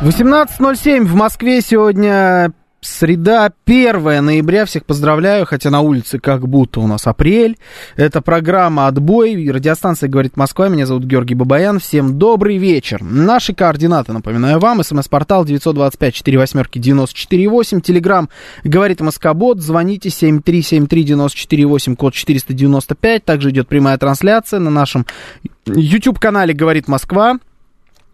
18.07 в Москве сегодня Среда, 1 ноября. Всех поздравляю, хотя на улице как будто у нас апрель. Это программа «Отбой». Радиостанция «Говорит Москва». Меня зовут Георгий Бабаян. Всем добрый вечер. Наши координаты, напоминаю вам. СМС-портал 925-48-94-8. Телеграмм «Говорит Москобот». Звоните 7373-94-8, код 495. Также идет прямая трансляция на нашем YouTube-канале «Говорит Москва»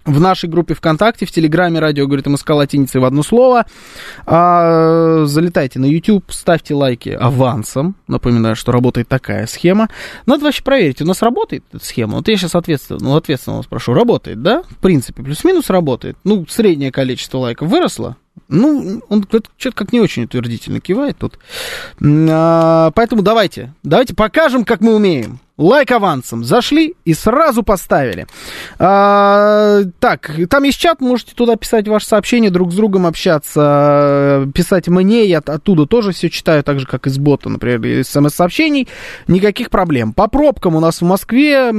в нашей группе ВКонтакте, в Телеграме радио говорит МСК латиницей в одно слово. А, залетайте на YouTube, ставьте лайки авансом. Напоминаю, что работает такая схема. Надо вообще проверить, у нас работает эта схема. Вот я сейчас ответственно, ну, ответственно вас прошу, работает, да? В принципе, плюс-минус работает. Ну, среднее количество лайков выросло. Ну, он что-то как не очень утвердительно кивает тут. А, поэтому давайте, давайте покажем, как мы умеем. Лайк авансом. Зашли и сразу поставили. А, так, там есть чат, можете туда писать ваши сообщения, друг с другом общаться, писать мне, я оттуда тоже все читаю, так же, как из бота, например, из смс-сообщений. Никаких проблем. По пробкам у нас в Москве,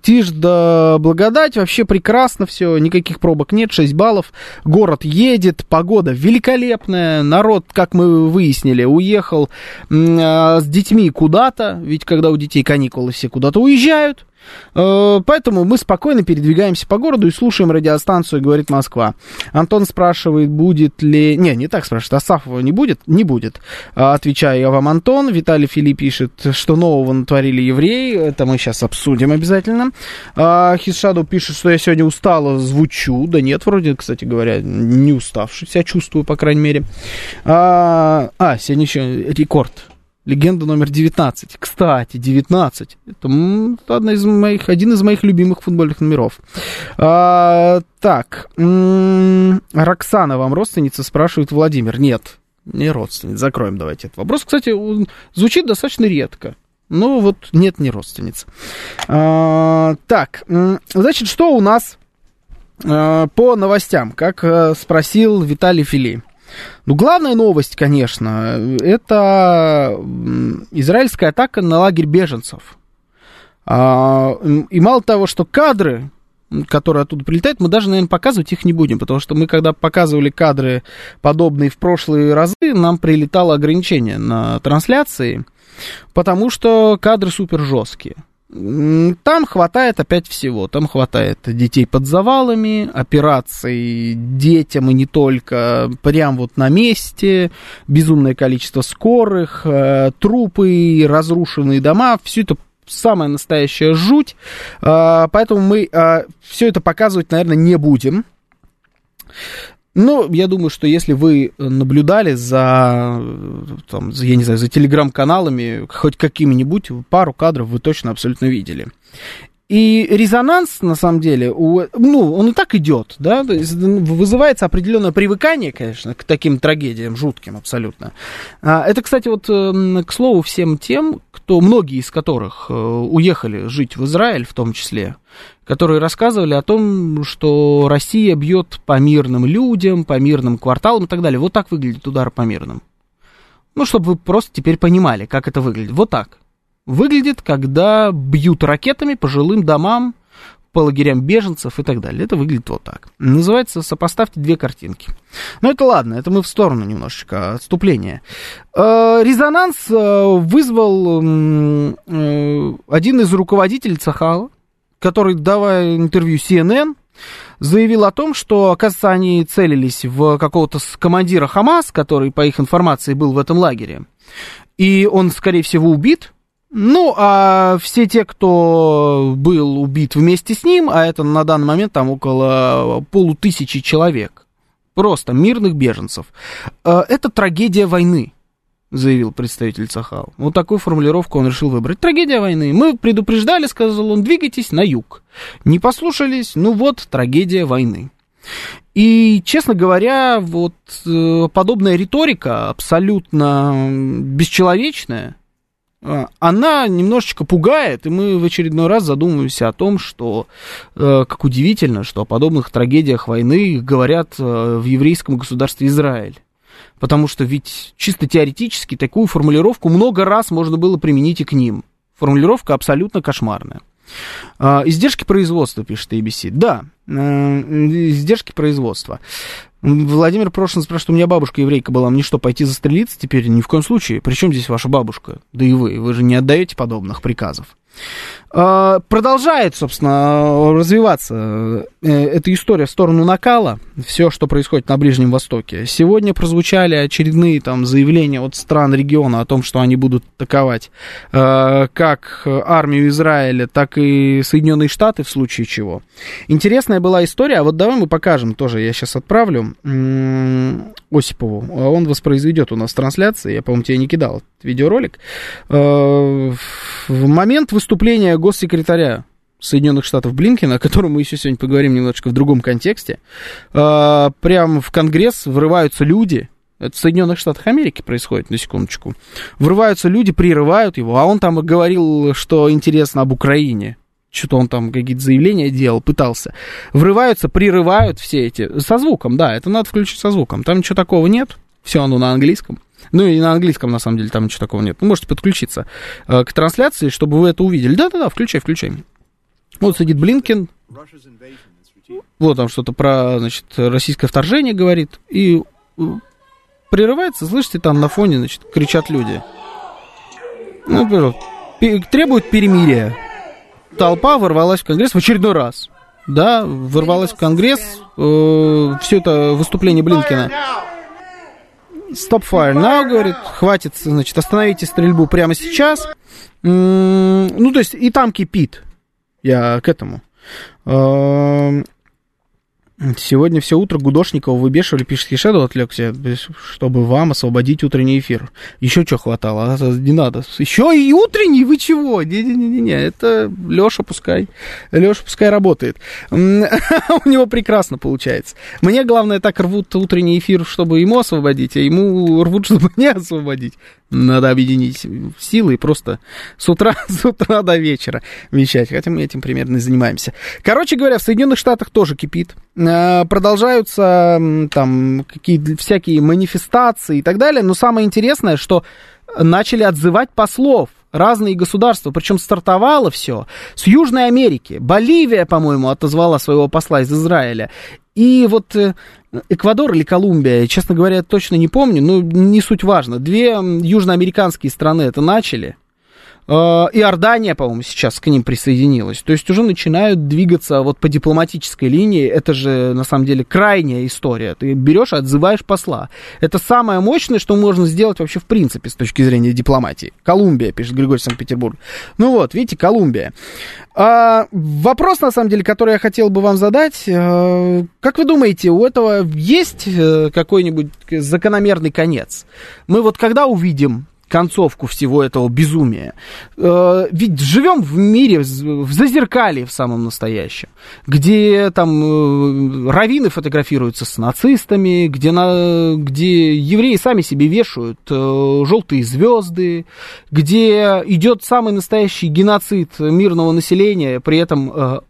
тишь да благодать, вообще прекрасно все, никаких пробок нет, 6 баллов. Город едет, погода великолепная, народ, как мы выяснили, уехал а, с детьми куда-то, ведь когда у детей каникулы все куда-то уезжают. Э, поэтому мы спокойно передвигаемся по городу и слушаем радиостанцию «Говорит Москва». Антон спрашивает, будет ли... Не, не так спрашивает, Асафова не будет? Не будет. А, отвечаю я вам, Антон. Виталий Филипп пишет, что нового натворили евреи. Это мы сейчас обсудим обязательно. Хисшаду пишет, что я сегодня устало звучу. Да нет, вроде, кстати говоря, не уставший себя чувствую, по крайней мере. А, а сегодня еще рекорд Легенда номер 19. Кстати, 19. Это одна из моих, один из моих любимых футбольных номеров. А, так. Роксана вам родственница, спрашивает Владимир. Нет, не родственница. Закроем давайте этот вопрос. Кстати, он звучит достаточно редко. Ну, вот нет, не родственница. А, так, значит, что у нас а, по новостям? Как а, спросил Виталий Фили. Ну, главная новость, конечно, это израильская атака на лагерь беженцев. А, и мало того, что кадры, которые оттуда прилетают, мы даже, наверное, показывать их не будем, потому что мы, когда показывали кадры подобные в прошлые разы, нам прилетало ограничение на трансляции, потому что кадры супер жесткие. Там хватает опять всего. Там хватает детей под завалами, операций детям и не только, прям вот на месте, безумное количество скорых, э, трупы, разрушенные дома. Все это самая настоящая жуть. Э, поэтому мы э, все это показывать, наверное, не будем. Ну, я думаю, что если вы наблюдали за, там, за я не знаю, за телеграм-каналами, хоть какими-нибудь, пару кадров вы точно абсолютно видели. И резонанс, на самом деле, у, ну, он и так идет, да, то есть вызывается определенное привыкание, конечно, к таким трагедиям, жутким абсолютно. А, это, кстати, вот, к слову, всем тем, кто, многие из которых э, уехали жить в Израиль, в том числе, которые рассказывали о том, что Россия бьет по мирным людям, по мирным кварталам и так далее. Вот так выглядит удар по мирным. Ну, чтобы вы просто теперь понимали, как это выглядит. Вот так выглядит, когда бьют ракетами по жилым домам, по лагерям беженцев и так далее. Это выглядит вот так. Называется «Сопоставьте две картинки». Но это ладно, это мы в сторону немножечко, отступления. Э, резонанс э, вызвал э, один из руководителей Цахала, который, давая интервью CNN, заявил о том, что, оказывается, они целились в какого-то командира Хамас, который, по их информации, был в этом лагере. И он, скорее всего, убит, ну, а все те, кто был убит вместе с ним, а это на данный момент там около полутысячи человек, просто мирных беженцев, э, это трагедия войны. заявил представитель Цахал. Вот такую формулировку он решил выбрать. Трагедия войны. Мы предупреждали, сказал он, двигайтесь на юг. Не послушались, ну вот, трагедия войны. И, честно говоря, вот э, подобная риторика, абсолютно бесчеловечная, она немножечко пугает, и мы в очередной раз задумываемся о том, что, э, как удивительно, что о подобных трагедиях войны говорят в еврейском государстве Израиль. Потому что ведь чисто теоретически такую формулировку много раз можно было применить и к ним. Формулировка абсолютно кошмарная. А, издержки производства, пишет ABC. Да, э, издержки производства. Владимир Прошин спрашивает, у меня бабушка еврейка была, мне что, пойти застрелиться теперь? Ни в коем случае. Причем здесь ваша бабушка? Да и вы, вы же не отдаете подобных приказов. А, продолжает, собственно, развиваться э, эта история в сторону накала, все, что происходит на Ближнем Востоке. Сегодня прозвучали очередные там заявления от стран региона о том, что они будут атаковать э, как армию Израиля, так и Соединенные Штаты в случае чего. Интересная была история, а вот давай мы покажем тоже, я сейчас отправлю Осипову, он воспроизведет у нас трансляции, я, по-моему, тебе не кидал видеоролик. Э, в момент выступления госсекретаря Соединенных Штатов Блинкина, о котором мы еще сегодня поговорим немножечко в другом контексте, э, прямо в Конгресс врываются люди, это в Соединенных Штатах Америки происходит, на секундочку. Врываются люди, прерывают его, а он там говорил, что интересно об Украине. Что-то он там какие-то заявления делал, пытался. Врываются, прерывают все эти. Со звуком, да, это надо включить со звуком. Там ничего такого нет. Все оно на английском. Ну и на английском, на самом деле, там ничего такого нет. Вы можете подключиться э, к трансляции, чтобы вы это увидели. Да-да-да, включай, включай. Вот сидит Блинкин. Вот там что-то про, значит, российское вторжение говорит. И э, прерывается, слышите, там на фоне, значит, кричат люди. Ну, требуют перемирия. Толпа ворвалась в Конгресс в очередной раз. Да, ворвалась в Конгресс. Э, все это выступление Блинкина. Stop fire now, говорит, хватит, значит, остановите стрельбу прямо сейчас. Ну, то есть и там кипит. Я к этому. Сегодня все утро Гудошникова выбешивали, пишет Хишеду, отвлекся, чтобы вам освободить утренний эфир. Еще что хватало, а? не надо. Еще и утренний, вы чего? Не-не-не, это Леша пускай, Леша пускай работает. У него прекрасно получается. Мне главное так рвут утренний эфир, чтобы ему освободить, а ему рвут, чтобы не освободить. Надо объединить силы и просто с утра, с утра до вечера вещать. Хотя мы этим примерно и занимаемся. Короче говоря, в Соединенных Штатах тоже кипит. Э, продолжаются там какие всякие манифестации и так далее. Но самое интересное, что начали отзывать послов разные государства, причем стартовало все с Южной Америки. Боливия, по-моему, отозвала своего посла из Израиля. И вот э, Эквадор или Колумбия, честно говоря, точно не помню, но не суть важно. Две южноамериканские страны это начали. Э, Иордания, по-моему, сейчас к ним присоединилась. То есть уже начинают двигаться вот по дипломатической линии. Это же, на самом деле, крайняя история. Ты берешь и отзываешь посла. Это самое мощное, что можно сделать вообще в принципе с точки зрения дипломатии. Колумбия, пишет Григорий Санкт-Петербург. Ну вот, видите, Колумбия. А, вопрос, на самом деле, который я хотел бы вам задать. А, как вы думаете, у этого есть э, какой-нибудь закономерный конец? Мы вот когда увидим концовку всего этого безумия. Э, ведь живем в мире, в зазеркалье в самом настоящем, где там э, раввины фотографируются с нацистами, где, на, где евреи сами себе вешают э, желтые звезды, где идет самый настоящий геноцид мирного населения, при этом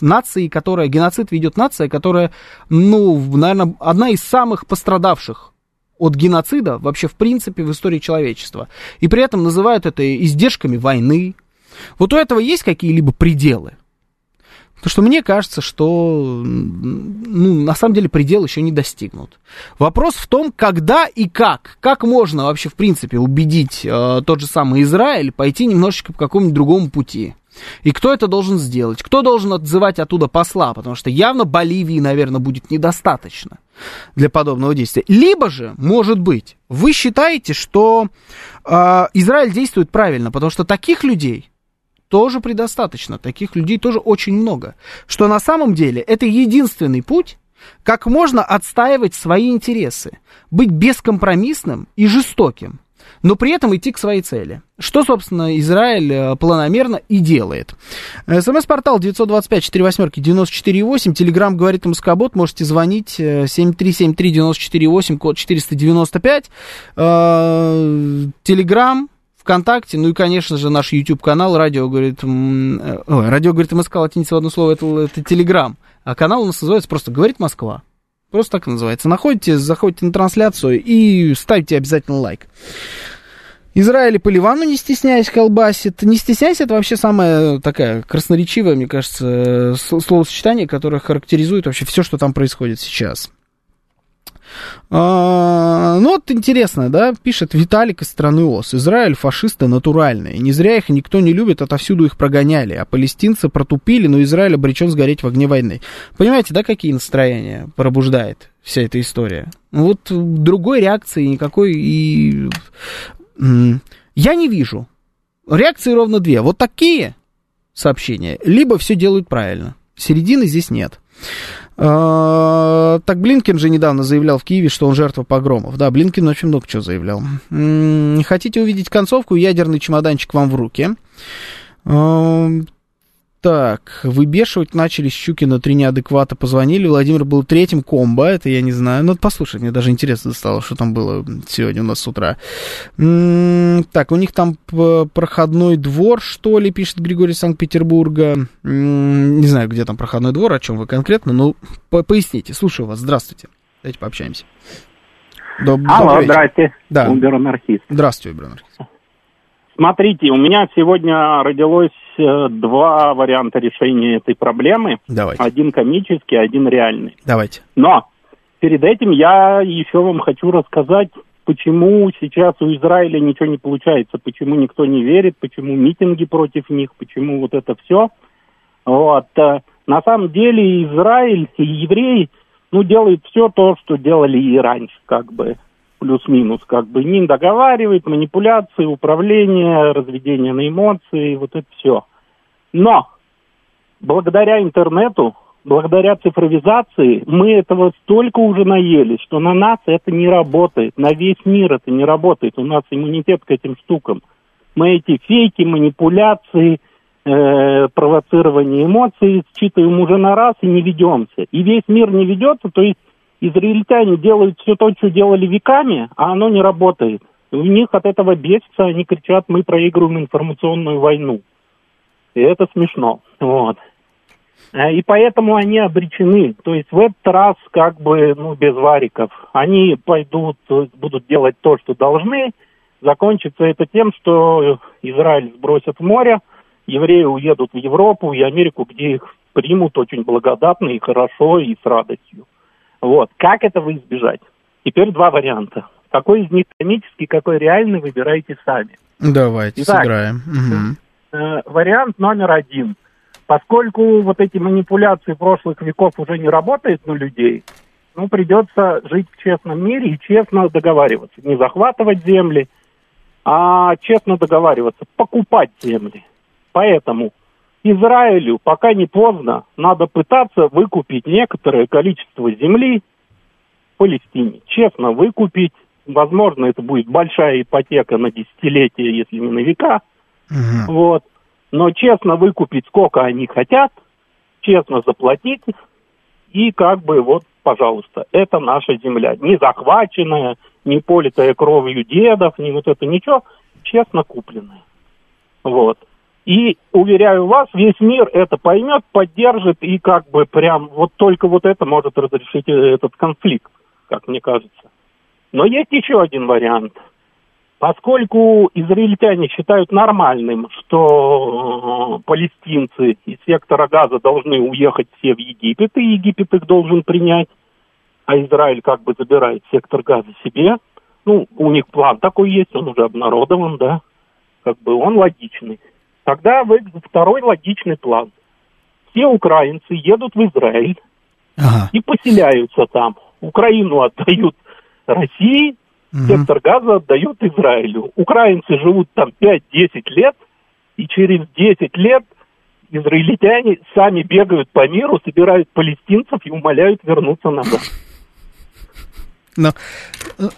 нации, которая, геноцид ведет нация, которая, ну, наверное, одна из самых пострадавших от геноцида вообще в принципе в истории человечества. И при этом называют это издержками войны. Вот у этого есть какие-либо пределы? Потому что мне кажется, что ну, на самом деле предел еще не достигнут. Вопрос в том, когда и как. Как можно вообще, в принципе, убедить э, тот же самый Израиль пойти немножечко по какому-нибудь другому пути. И кто это должен сделать? Кто должен отзывать оттуда посла? Потому что явно Боливии, наверное, будет недостаточно для подобного действия. Либо же, может быть, вы считаете, что э, Израиль действует правильно, потому что таких людей тоже предостаточно, таких людей тоже очень много. Что на самом деле это единственный путь, как можно отстаивать свои интересы, быть бескомпромиссным и жестоким. Но при этом идти к своей цели. Что, собственно, Израиль э, планомерно и делает. СМС-портал 925-48-94-8, Телеграм говорит МСК-бот, можете звонить 7373-94-8, код 495. Телеграм, ВКонтакте, ну и, конечно же, наш YouTube-канал «Радио говорит...» э, Ой, «Радио говорит МСК», латиница в одно слово, это, это Телеграм. А канал у нас называется просто «Говорит Москва». Просто так называется. Находите, заходите на трансляцию и ставьте обязательно лайк. Израиль по Ливану, не стесняясь, колбасит. Не стесняйся, это вообще самое такая красноречивое, мне кажется, словосочетание, которое характеризует вообще все, что там происходит сейчас. А, ну вот интересно, да, пишет Виталик из страны ОС. Израиль фашисты натуральные. Не зря их никто не любит, отовсюду их прогоняли. А палестинцы протупили, но Израиль обречен сгореть в огне войны. Понимаете, да, какие настроения пробуждает вся эта история? Ну вот другой реакции никакой и... Я не вижу. Реакции ровно две. Вот такие сообщения. Либо все делают правильно. Середины здесь нет. А, так Блинкин же недавно заявлял в Киеве, что он жертва погромов. Да, Блинкин очень много чего заявлял. Хотите увидеть концовку? Ядерный чемоданчик вам в руки. Так, выбешивать начали Щукина, три неадеквата позвонили. Владимир был третьим комбо, это я не знаю. Ну, послушай, мне даже интересно стало, что там было сегодня у нас с утра. М-м, так, у них там проходной двор, что ли, пишет Григорий Санкт-Петербурга. М-м, не знаю, где там проходной двор, о чем вы конкретно, но по поясните. Слушаю вас, здравствуйте. Давайте пообщаемся. Доб- Алло, здрасте. Да. Убер-анархист. Здравствуйте, убер-анархист. Смотрите, у меня сегодня родилось э, два варианта решения этой проблемы. Давайте. Один комический, один реальный. Давайте. Но перед этим я еще вам хочу рассказать, почему сейчас у Израиля ничего не получается, почему никто не верит, почему митинги против них, почему вот это все. Вот. Э, на самом деле Израиль и евреи ну, делают все то, что делали и раньше, как бы плюс-минус, как бы не договаривает, манипуляции, управление, разведение на эмоции, вот это все. Но благодаря интернету, благодаря цифровизации, мы этого столько уже наели, что на нас это не работает, на весь мир это не работает. У нас иммунитет к этим штукам. Мы эти фейки, манипуляции, э, провоцирование эмоций считываем уже на раз и не ведемся. И весь мир не ведется, то есть израильтяне делают все то, что делали веками, а оно не работает. У них от этого бесится, они кричат, мы проигрываем информационную войну. И это смешно. Вот. Э, и поэтому они обречены. То есть в этот раз как бы ну, без вариков. Они пойдут, будут делать то, что должны. Закончится это тем, что Израиль сбросят в море, евреи уедут в Европу и Америку, где их примут очень благодатно и хорошо и с радостью. Вот. Как этого избежать? Теперь два варианта. Какой из них комический, какой реальный, выбирайте сами. Давайте, Итак, сыграем. Угу. Э, вариант номер один. Поскольку вот эти манипуляции прошлых веков уже не работают на людей, ну, придется жить в честном мире и честно договариваться. Не захватывать земли, а честно договариваться, покупать земли. Поэтому Израилю, пока не поздно, надо пытаться выкупить некоторое количество земли в Палестине. Честно выкупить. Возможно, это будет большая ипотека на десятилетия, если не на века. Угу. Вот. Но честно выкупить, сколько они хотят, честно заплатить, и как бы вот, пожалуйста, это наша земля. Не захваченная, не политая кровью дедов, не вот это ничего, честно купленная. Вот. И, уверяю вас, весь мир это поймет, поддержит, и как бы прям вот только вот это может разрешить э, этот конфликт, как мне кажется. Но есть еще один вариант. Поскольку израильтяне считают нормальным, что э, палестинцы из сектора газа должны уехать все в Египет, и Египет их должен принять, а Израиль как бы забирает сектор газа себе, ну, у них план такой есть, он уже обнародован, да, как бы он логичный. Тогда второй логичный план. Все украинцы едут в Израиль ага. и поселяются там. Украину отдают России, угу. сектор газа отдают Израилю. Украинцы живут там 5-10 лет, и через 10 лет израильтяне сами бегают по миру, собирают палестинцев и умоляют вернуться назад. Но,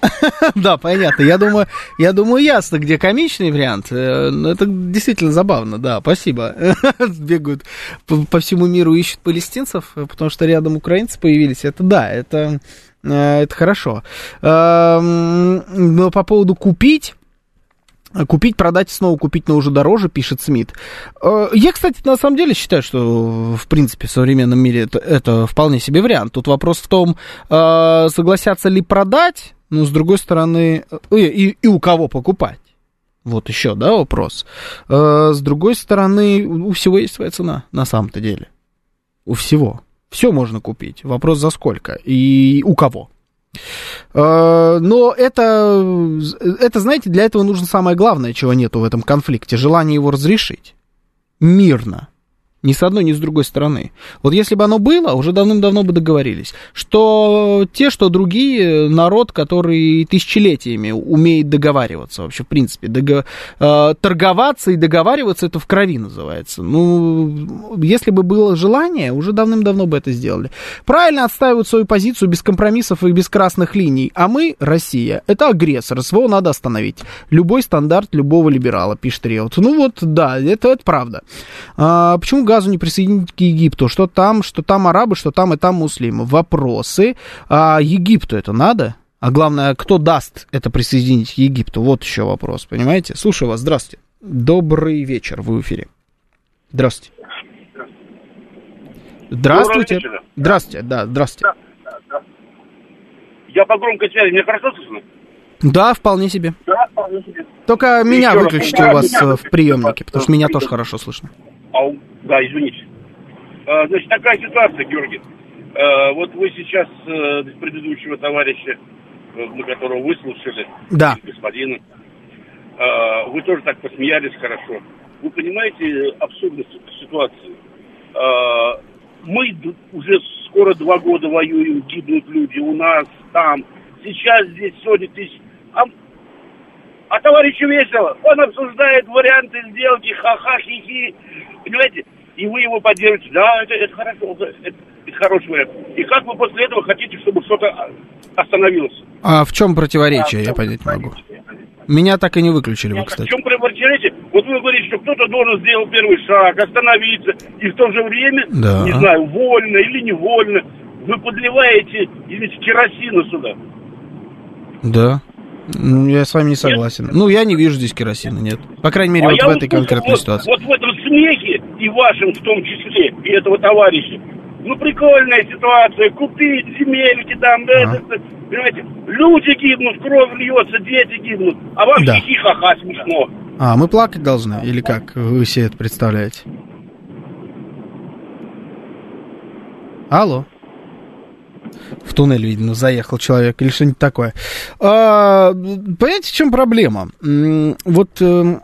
да, понятно. Я думаю, я думаю, ясно, где комичный вариант. Э, это действительно забавно, да, спасибо. Бегают по, по всему миру, ищут палестинцев, потому что рядом украинцы появились. Это да, это, э, это хорошо. Эм, но по поводу купить Купить, продать и снова купить, но уже дороже, пишет Смит. Э, я, кстати, на самом деле считаю, что, в принципе, в современном мире это, это вполне себе вариант. Тут вопрос в том, э, согласятся ли продать, но, с другой стороны, э, и, и у кого покупать. Вот еще, да, вопрос. С другой стороны, у всего есть своя цена, на самом-то деле. У всего. Все можно купить. Вопрос за сколько и у кого. Э, но это, это, знаете, для этого нужно самое главное, чего нету в этом конфликте, желание его разрешить мирно. Ни с одной, ни с другой стороны. Вот если бы оно было, уже давным-давно бы договорились, что те, что другие, народ, который тысячелетиями умеет договариваться вообще, в принципе. Дого... Э, торговаться и договариваться, это в крови называется. Ну, если бы было желание, уже давным-давно бы это сделали. Правильно отстаивают свою позицию без компромиссов и без красных линий. А мы, Россия, это агрессор, СВО надо остановить. Любой стандарт любого либерала, пишет Реут. Ну вот, да, это, это правда. А, почему газу не присоединить к Египту. Что там, что там арабы, что там и там муслимы. Вопросы. А Египту это надо? А главное, кто даст это присоединить к Египту? Вот еще вопрос, понимаете? Слушаю вас, здравствуйте. Добрый вечер, вы в эфире. Здравствуйте. Здравствуйте. Здравствуйте, да, здравствуйте. Я по громкой связи, мне хорошо слышно? Да, вполне себе. Да, вполне себе. Только меня Еще выключите у вас э, в приемнике, потому что меня тоже хорошо слышно. А, да, извините. А, значит, такая ситуация, Георгий. А, вот вы сейчас а, предыдущего товарища, на которого вы слушали, да. господина, а, вы тоже так посмеялись хорошо. Вы понимаете абсурдность ситуации? А, мы уже скоро два года воюем, гибнут люди у нас, там. Сейчас здесь сотни тысяч. А а товарищу весело. Он обсуждает варианты сделки, ха-ха, хи-хи. Понимаете? И вы его поддерживаете. Да, это, это хорошо, это, это хороший вариант. И как вы после этого хотите, чтобы что-то остановилось? А в чем противоречие, а, я понять могу. Меня так и не выключили вы, кстати. В чем противоречие? Вот вы говорите, что кто-то должен сделать первый шаг, остановиться, и в то же время, да. не знаю, вольно или невольно, вы подливаете, извините, керосина сюда. Да. Я с вами не согласен. Нет? Ну, я не вижу здесь керосина, нет. По крайней мере, а вот в этой конкретной вот, ситуации. Вот в этом смехе, и вашем в том числе, и этого товарища, ну, прикольная ситуация, купить земельки там, да, а. это, понимаете, люди гибнут, кровь льется, дети гибнут, а вам да. хихи-ха-ха смешно. А, мы плакать должны, или как вы себе это представляете? Алло в туннель, видно, заехал человек или что-нибудь такое. А, понимаете, в чем проблема? Вот э,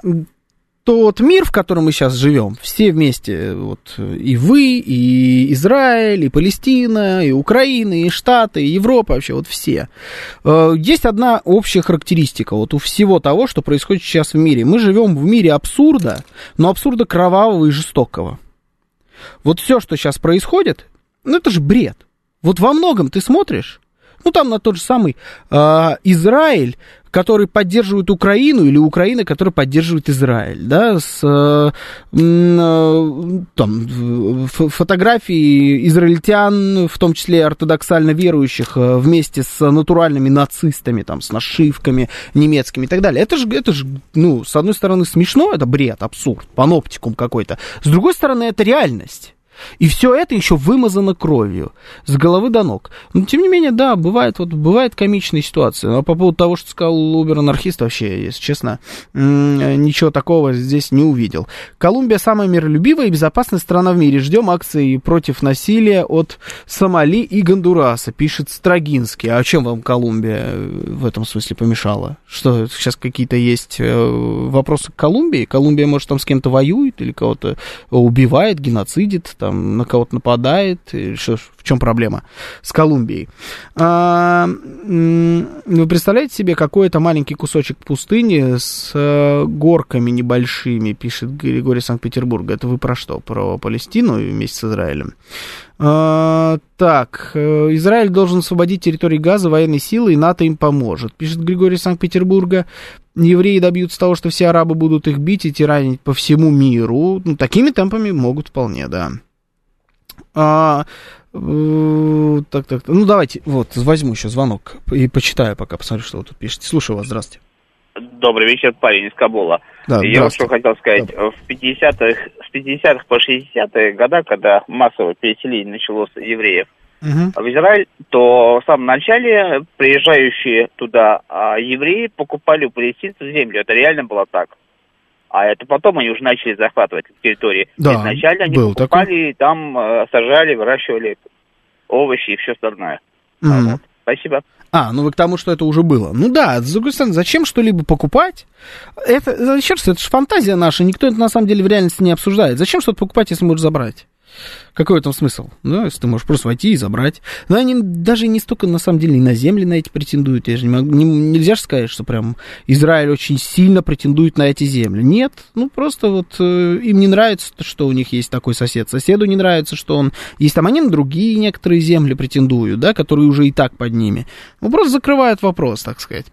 тот мир, в котором мы сейчас живем, все вместе, вот и вы, и Израиль, и Палестина, и Украина, и Штаты, и Европа, вообще вот все. Э, есть одна общая характеристика вот у всего того, что происходит сейчас в мире. Мы живем в мире абсурда, но абсурда кровавого и жестокого. Вот все, что сейчас происходит, ну это же бред. Вот во многом ты смотришь, ну там на тот же самый э, Израиль, который поддерживает Украину, или Украина, которая поддерживает Израиль, да, с э, э, там, фотографии израильтян, в том числе ортодоксально верующих, э, вместе с натуральными нацистами, там, с нашивками немецкими и так далее. Это же, это же, ну, с одной стороны смешно, это бред, абсурд, паноптикум какой-то, с другой стороны, это реальность. И все это еще вымазано кровью, с головы до ног. Но, тем не менее, да, бывает, вот, бывает комичные ситуации. Но по поводу того, что сказал Убер-анархист, вообще, если честно, ничего такого здесь не увидел. Колумбия самая миролюбивая и безопасная страна в мире. Ждем акции против насилия от Сомали и Гондураса, пишет Строгинский. А чем вам Колумбия э, в этом смысле помешала? Что, сейчас какие-то есть э, вопросы к Колумбии? Колумбия, может, там с кем-то воюет или кого-то убивает, геноцидит, там на кого-то нападает, что, в чем проблема с Колумбией. А, вы представляете себе какой-то маленький кусочек пустыни с э, горками небольшими, пишет Григорий Санкт-Петербурга. Это вы про что? Про Палестину вместе с Израилем? А, так, э, Израиль должен освободить территории Газа военной силы, и НАТО им поможет. Пишет Григорий Санкт-Петербурга. Евреи добьются того, что все арабы будут их бить и тиранить по всему миру. Ну, такими темпами могут вполне, да. А, так, так, ну давайте, вот, возьму еще звонок и почитаю пока, посмотрю, что вы тут пишете. Слушаю вас, здравствуйте. Добрый вечер, парень из Кабула. Да, Я вот что хотел сказать. В 50-х, с 50-х по 60-е года, когда массовое переселение началось евреев Мгм. в Израиль, то в самом начале приезжающие туда а, евреи покупали у палестинцев землю. Это реально было так. А это потом они уже начали захватывать территории. Да, Изначально они был покупали, и там э, сажали, выращивали овощи и все остальное. А, Мгм. вот. Спасибо. А, ну вы к тому, что это уже было. Ну да, с другой стороны, зачем что-либо покупать? Это, еще раз, это же фантазия наша, никто это на самом деле в реальности не обсуждает. Зачем что-то покупать, если можешь забрать? Какой в этом смысл? Ну, если ты можешь просто войти и забрать. Но они даже не столько, на самом деле, и на земли на эти претендуют. Я же не могу, не- нельзя же сказать, что прям Израиль очень сильно претендует на эти земли. Нет, ну просто вот э, им не нравится, что у них есть такой сосед. Соседу не нравится, что он есть там. Они на другие некоторые земли претендуют, да, которые уже и так под ними. Ну, просто закрывают вопрос, так сказать.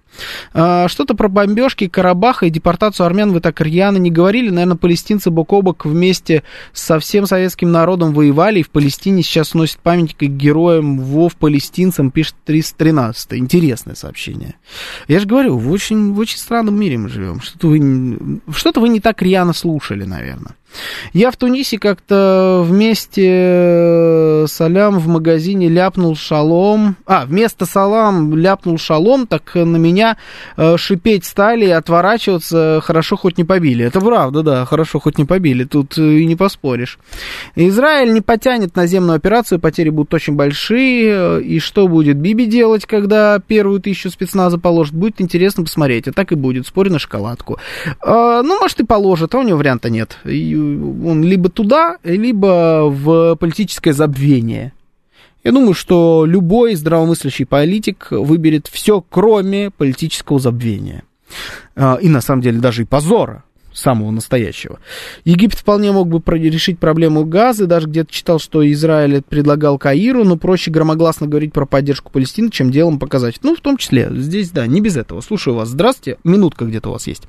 А, Что-то про бомбежки Карабаха и депортацию армян вы так рьяно не говорили. Наверное, палестинцы бок о бок вместе со всем советским народом воевали, и в Палестине сейчас носит памятник героям ВОВ палестинцам, пишет 313 Интересное сообщение. Я же говорю, в очень, в очень странном мире мы живем. Что-то вы, что-то вы не так рьяно слушали, наверное. Я в Тунисе как-то вместе э, с в магазине ляпнул шалом. А, вместо салам ляпнул шалом, так на меня э, шипеть стали и отворачиваться. Хорошо, хоть не побили. Это правда, да, хорошо, хоть не побили. Тут э, и не поспоришь. Израиль не потянет наземную операцию, потери будут очень большие. И что будет Биби делать, когда первую тысячу спецназа положит? Будет интересно посмотреть. А так и будет. Спорю на шоколадку. Э, Ну, может, и положит, а у него варианта нет. И Он либо туда, либо в политическое забвение. Я думаю, что любой здравомыслящий политик выберет все, кроме политического забвения. А, И на самом деле даже и позора самого настоящего. Египет вполне мог бы решить проблему газа, даже где-то читал, что Израиль предлагал Каиру, но проще громогласно говорить про поддержку Палестины, чем делом показать. Ну, в том числе, здесь, да, не без этого. Слушаю вас. Здравствуйте. Минутка где-то у вас есть.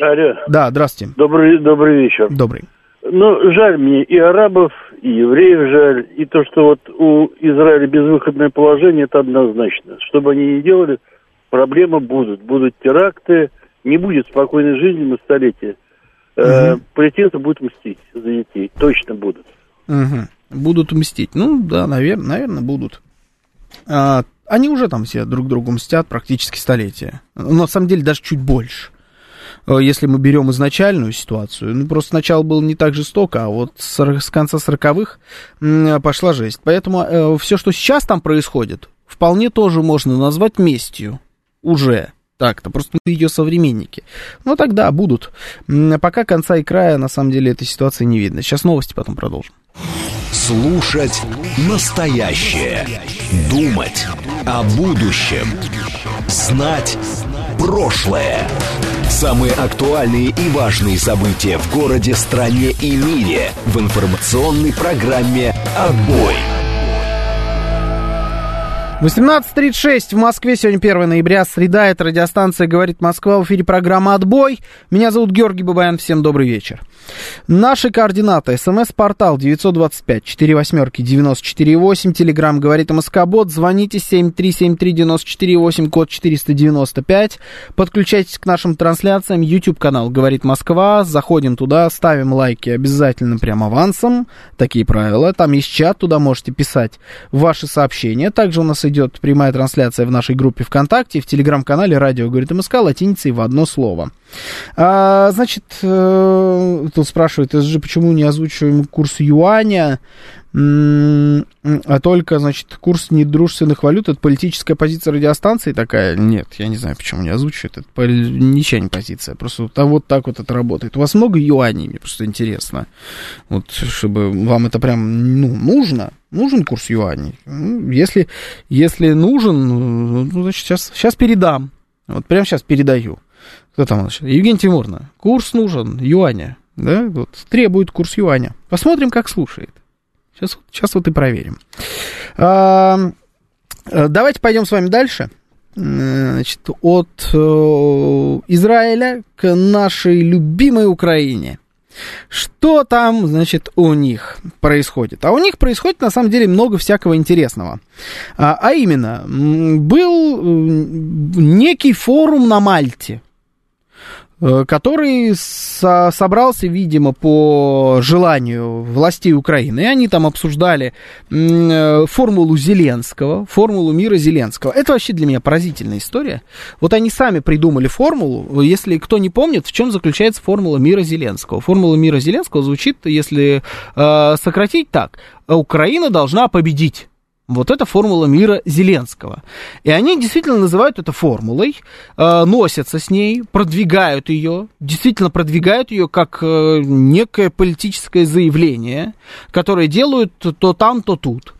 Алло, Да, здравствуйте. добрый, добрый вечер. Добрый. Ну, жаль мне и арабов, и евреев жаль, и то, что вот у Израиля безвыходное положение, это однозначно. Что бы они ни делали, проблемы будут. Будут теракты, не будет спокойной жизни на столетие. Э, Мгм. Палестинцы будут мстить за детей, точно будут. Мгм. Будут мстить. Ну, да, наверное, наверное, будут. А, они уже там все друг другу мстят практически столетия. На самом деле, даже чуть больше. Э, Если мы берем изначальную ситуацию, ну, просто сначала было не так жестоко, а вот с, с конца сороковых пошла жесть. Поэтому все, что сейчас там происходит, вполне тоже можно назвать местью. Уже. Так-то, просто мы ее современники. Ну, тогда будут. А Пока конца и края, на самом деле, этой ситуации не видно. Сейчас новости, потом продолжим. Слушать настоящее. Думать о будущем. Знать прошлое. Самые актуальные и важные события в городе, стране и мире в информационной программе «Отбой». 18.36 в Москве. Сегодня 1 ноября, среда. Это радиостанция «Говорит Москва». В эфире программа «Отбой». Меня зовут Георгий Бабаян. Всем добрый вечер. Наши координаты. СМС-портал 925-48-94-8. Телеграмм «Говорит МСК-бот». Звоните 7373-94-8, код 495. Подключайтесь к нашим трансляциям. YouTube-канал «Говорит Москва». Заходим туда, ставим лайки обязательно прям авансом. Такие правила. Там есть чат, туда можете писать ваши сообщения. Также у нас идет прямая трансляция в нашей группе ВКонтакте, в телеграм-канале «Радио говорит МСК» латиницей в одно слово. А, значит, э, тут спрашивают, СЖ, почему не озвучиваем курс юаня, а только, значит, курс недружественных валют, это политическая позиция радиостанции такая? Нет, я не знаю, почему не озвучивают, это ничья не позиция, просто вот, а вот так вот это работает. У вас много юаней, мне просто интересно, вот, чтобы вам это прям, ну, нужно, нужен курс юаней. Ну, если, если нужен, ну, значит, сейчас, сейчас передам, вот прямо сейчас передаю. Кто там сейчас? Евгения Тимуровна, курс нужен, юаня, да, вот, требует курс юаня. Посмотрим, как слушает. Сейчас, сейчас вот и проверим. Э, давайте пойдем с вами дальше. Значит, от э, Израиля к нашей любимой Украине. Что там, значит, у них происходит? А у них происходит, на самом деле, много всякого интересного. А, а именно, был некий форум на Мальте, который со- собрался, видимо, по желанию властей Украины. И они там обсуждали э, формулу Зеленского, формулу мира Зеленского. Это вообще для меня поразительная история. Вот они сами придумали формулу. Если кто не помнит, в чем заключается формула мира Зеленского. Формула мира Зеленского звучит, если э, сократить так. Украина должна победить. Вот это формула мира Зеленского. И они действительно называют это формулой, э, носятся с ней, продвигают ее, действительно продвигают ее как э, некое политическое заявление, которое делают то там, то тут.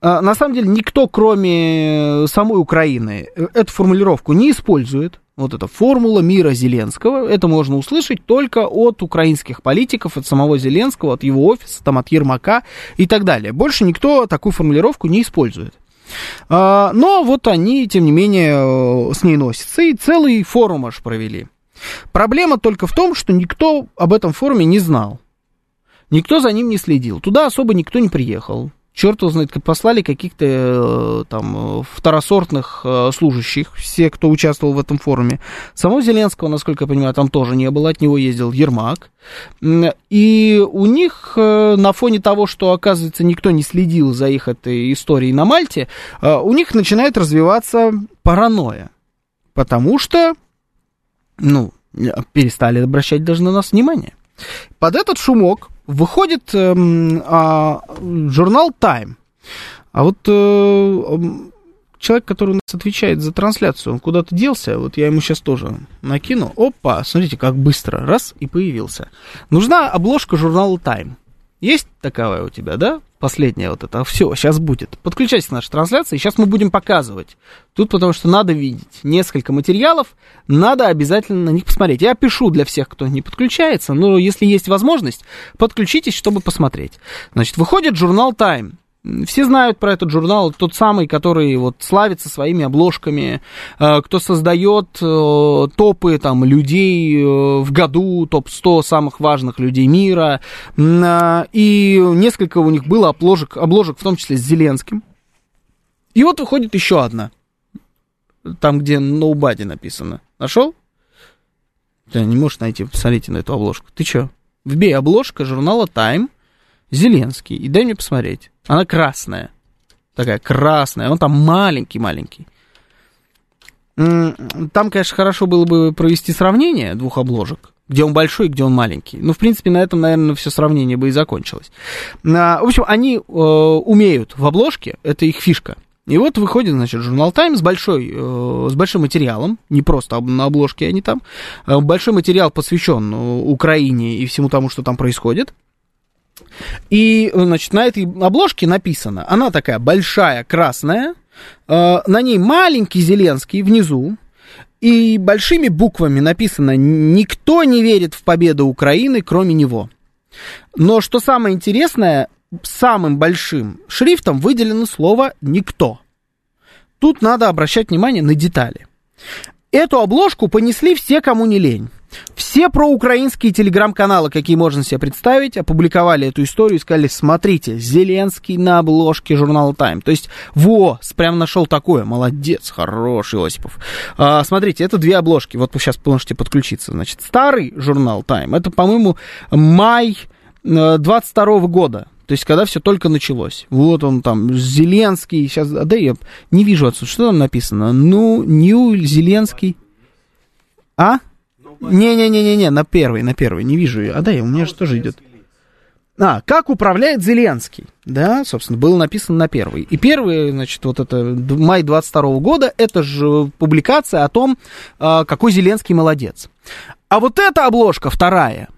Э, на самом деле никто, кроме самой Украины, эту формулировку не использует. Вот эта формула мира Зеленского, это можно услышать только от украинских политиков, от самого Зеленского, от его офиса, там, от Ермака и так далее. Больше никто такую формулировку не использует. А, Но вот они, тем не менее, э, с ней носятся и целый форум аж провели. Проблема только в том, что никто об этом форуме не знал. Никто за ним не следил. Туда особо никто не приехал. Черт его знает, послали каких-то э, там второсортных э, служащих, все, кто участвовал в этом форуме. Самого Зеленского, насколько я понимаю, там тоже не было, от него ездил Ермак. И у них э, на фоне того, что, оказывается, никто не следил за их этой историей на Мальте, у них начинает развиваться паранойя. Потому что, ну, перестали обращать даже на нас внимание. Под этот шумок выходит эм, а, журнал Time. А вот э, человек, который у нас отвечает за трансляцию, он куда-то делся. Вот я ему сейчас тоже накину. Опа, смотрите, как быстро. Раз, и появился. Нужна обложка журнала Time. Есть такая у тебя, да? Последняя вот это. Все, сейчас будет. Подключайся к нашей трансляции. Сейчас мы будем показывать. Тут потому что надо видеть несколько материалов. Надо обязательно на них посмотреть. Я пишу для всех, кто не подключается. Но если есть возможность, подключитесь, чтобы посмотреть. Значит, выходит журнал Time. Все знают про этот журнал, тот самый, который вот славится своими обложками, э, кто создает э, топы там людей э, в году, топ-100 самых важных людей мира, и несколько у них было обложек, обложек, в том числе с Зеленским. И вот выходит еще одна, там, где Nobody написано. Нашел? Ты не можешь найти, посмотрите на эту обложку. Ты что? Вбей обложка журнала Time, Зеленский, и дай мне посмотреть. Она красная. Такая красная. Он там маленький-маленький. Там, конечно, хорошо было бы провести сравнение двух обложек. Где он большой, где он маленький. Ну, в принципе, на этом, наверное, все сравнение бы и закончилось. А, В общем, они э, умеют в обложке, это их фишка. И вот выходит, значит, журнал Time с, большой, э, с большим материалом, не просто на обложке они там, э, большой материал посвящен э, Украине и всему тому, что там происходит. И, значит, на этой обложке написано, она такая большая, красная, э, на ней маленький Зеленский внизу, и большими буквами написано «Никто не верит в победу Украины, кроме него». Но что самое интересное, самым большим шрифтом выделено слово «никто». Тут надо обращать внимание на детали. Эту обложку понесли все, кому не лень. Все проукраинские телеграм-каналы, какие можно себе представить, опубликовали эту историю и сказали, смотрите, Зеленский на обложке журнала Time. То есть, во, прям нашел такое, молодец, хорош, Иосипов. А, смотрите, это две обложки, вот вы сейчас можете подключиться. Значит, старый журнал Time, это, по-моему, май э, 22 года. То есть, когда все только началось. Вот он там, Зеленский, сейчас, да я не вижу отсюда, что там написано? Ну, Нью Зеленский. А? Не-не-не-не-не, на первый, на первый, не вижу ее. А да, у меня же тоже идет. А, как управляет Зеленский? Да, собственно, было написано на первый. И первый, значит, вот это май 22 года, это же публикация о том, а, какой Зеленский молодец. А вот эта обложка, вторая,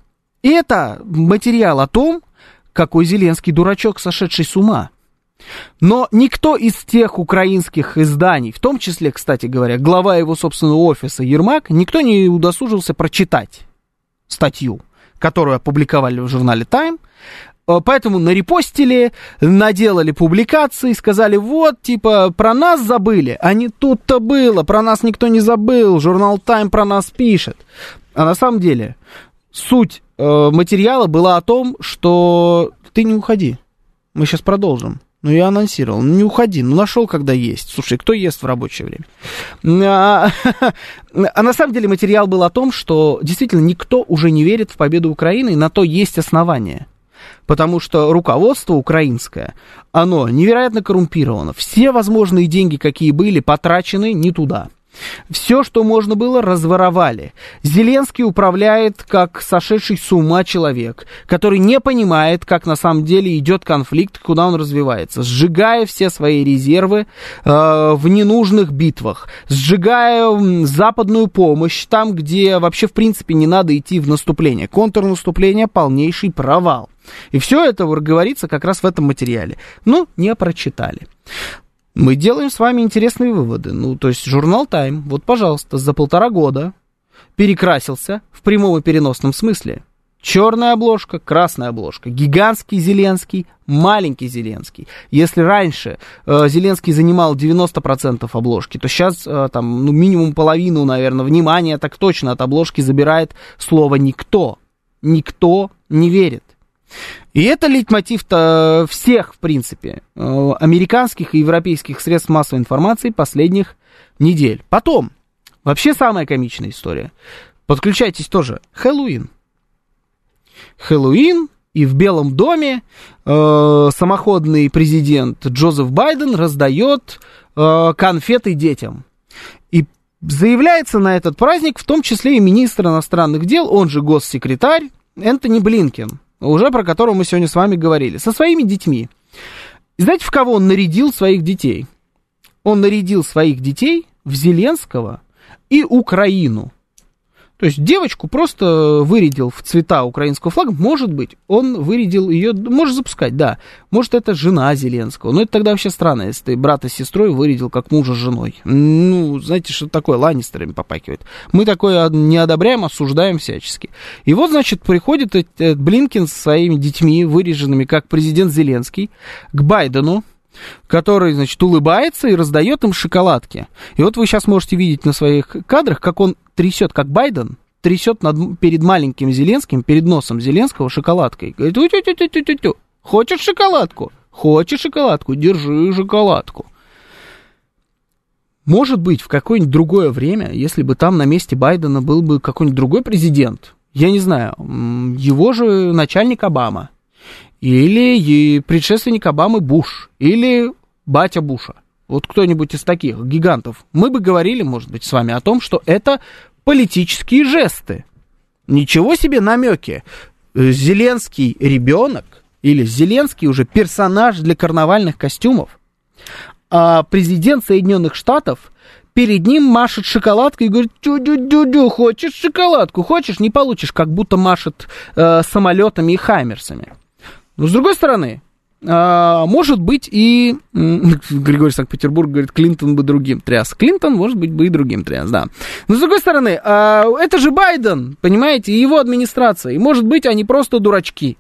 это материал о том, какой Зеленский дурачок, сошедший с ума. Но никто из тех украинских изданий, в том числе, кстати говоря, глава его собственного офиса Ермак, никто не удосужился прочитать статью, которую опубликовали в журнале Time, э, поэтому нарепостили, наделали публикации, сказали, вот, типа, про нас забыли. А не тут-то было, про нас никто не забыл, журнал Time про нас пишет. А на самом деле, суть материала была о том, что ты не уходи. Мы сейчас продолжим. Ну, я анонсировал. Ну, не уходи. Ну, нашел, когда есть. Слушай, кто ест в рабочее время? А, а на самом деле материал был о том, что действительно никто уже не верит в победу Украины, и на то есть основания. Потому что руководство украинское, оно невероятно коррумпировано. Все возможные деньги, какие были, потрачены не туда. Все, что можно было, разворовали. Зеленский управляет как сошедший с ума человек, который не понимает, как на самом деле идет конфликт, куда он развивается, сжигая все свои резервы э, в ненужных битвах, сжигая западную помощь там, где вообще в принципе не надо идти в наступление. Контрнаступление полнейший провал. И все это говорится как раз в этом материале. Ну, не прочитали мы делаем с вами интересные выводы. Ну, то есть журнал Time, вот, пожалуйста, за полтора года перекрасился в прямом и переносном смысле. Черная обложка, красная обложка, гигантский Зеленский, маленький Зеленский. Если раньше э, Зеленский занимал 90% обложки, то сейчас э, там ну, минимум половину, наверное, внимания так точно от обложки забирает слово «никто». Никто не верит. И это лейтмотив-то всех, в принципе, э, американских и европейских средств массовой информации последних недель. Потом, вообще самая комичная история. Подключайтесь тоже. Хэллоуин. Хэллоуин, и в Белом доме э, самоходный президент Джозеф Байден раздает э, конфеты детям. И заявляется на этот праздник в том числе и министр иностранных дел, он же госсекретарь Энтони Блинкен уже про которого мы сегодня с вами говорили, со своими детьми. Знаете, в кого он нарядил своих детей? Он нарядил своих детей в Зеленского и Украину. То есть девочку просто вырядил в цвета украинского флага. Может быть, он вырядил ее, может запускать, да. Может, это жена Зеленского. Но это тогда вообще странно, если ты брата с сестрой вырядил как мужа с женой. Ну, знаете, что такое, ланнистерами попакивает. Мы такое не одобряем, осуждаем всячески. И вот, значит, приходит Блинкин со своими детьми, выреженными как президент Зеленский, к Байдену, который, значит, улыбается и раздает им шоколадки. И вот вы сейчас можете видеть на своих кадрах, как он трясет, как Байден, трясет над, перед маленьким Зеленским, перед носом Зеленского шоколадкой. Говорит, тю тю тю тю тю тю хочешь шоколадку? Хочешь шоколадку? Держи шоколадку. Может быть, в какое-нибудь другое время, если бы там на месте Байдена был бы какой-нибудь другой президент, я не знаю, его же начальник Обама, или предшественник Обамы Буш, или батя Буша. Вот кто-нибудь из таких гигантов. Мы бы говорили, может быть, с вами о том, что это политические жесты. Ничего себе намеки. Зеленский ребенок или Зеленский уже персонаж для карнавальных костюмов. А президент Соединенных Штатов перед ним машет шоколадкой и говорит, дю-дю-дю-дю, хочешь шоколадку, хочешь, не получишь, как будто машет э, самолетами и хаймерсами. Но с другой стороны, а, может быть и Григорий Санкт-Петербург говорит, Клинтон бы другим тряс. Клинтон, может быть, бы и другим тряс, да. Но с другой стороны, а, это же Байден, понимаете, и его администрация. И может быть, они просто дурачки.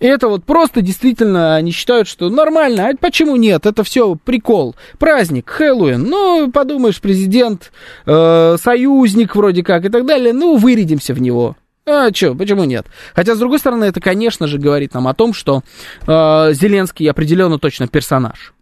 И это вот просто действительно они считают, что нормально, а почему нет? Это все прикол, праздник, Хэллоуин. Ну, подумаешь, президент, э, союзник вроде как и так далее. Ну, вырядимся в него. А что, почему нет? Хотя, с другой стороны, это, конечно же, говорит нам о том, что э, Зеленский определенно точно персонаж.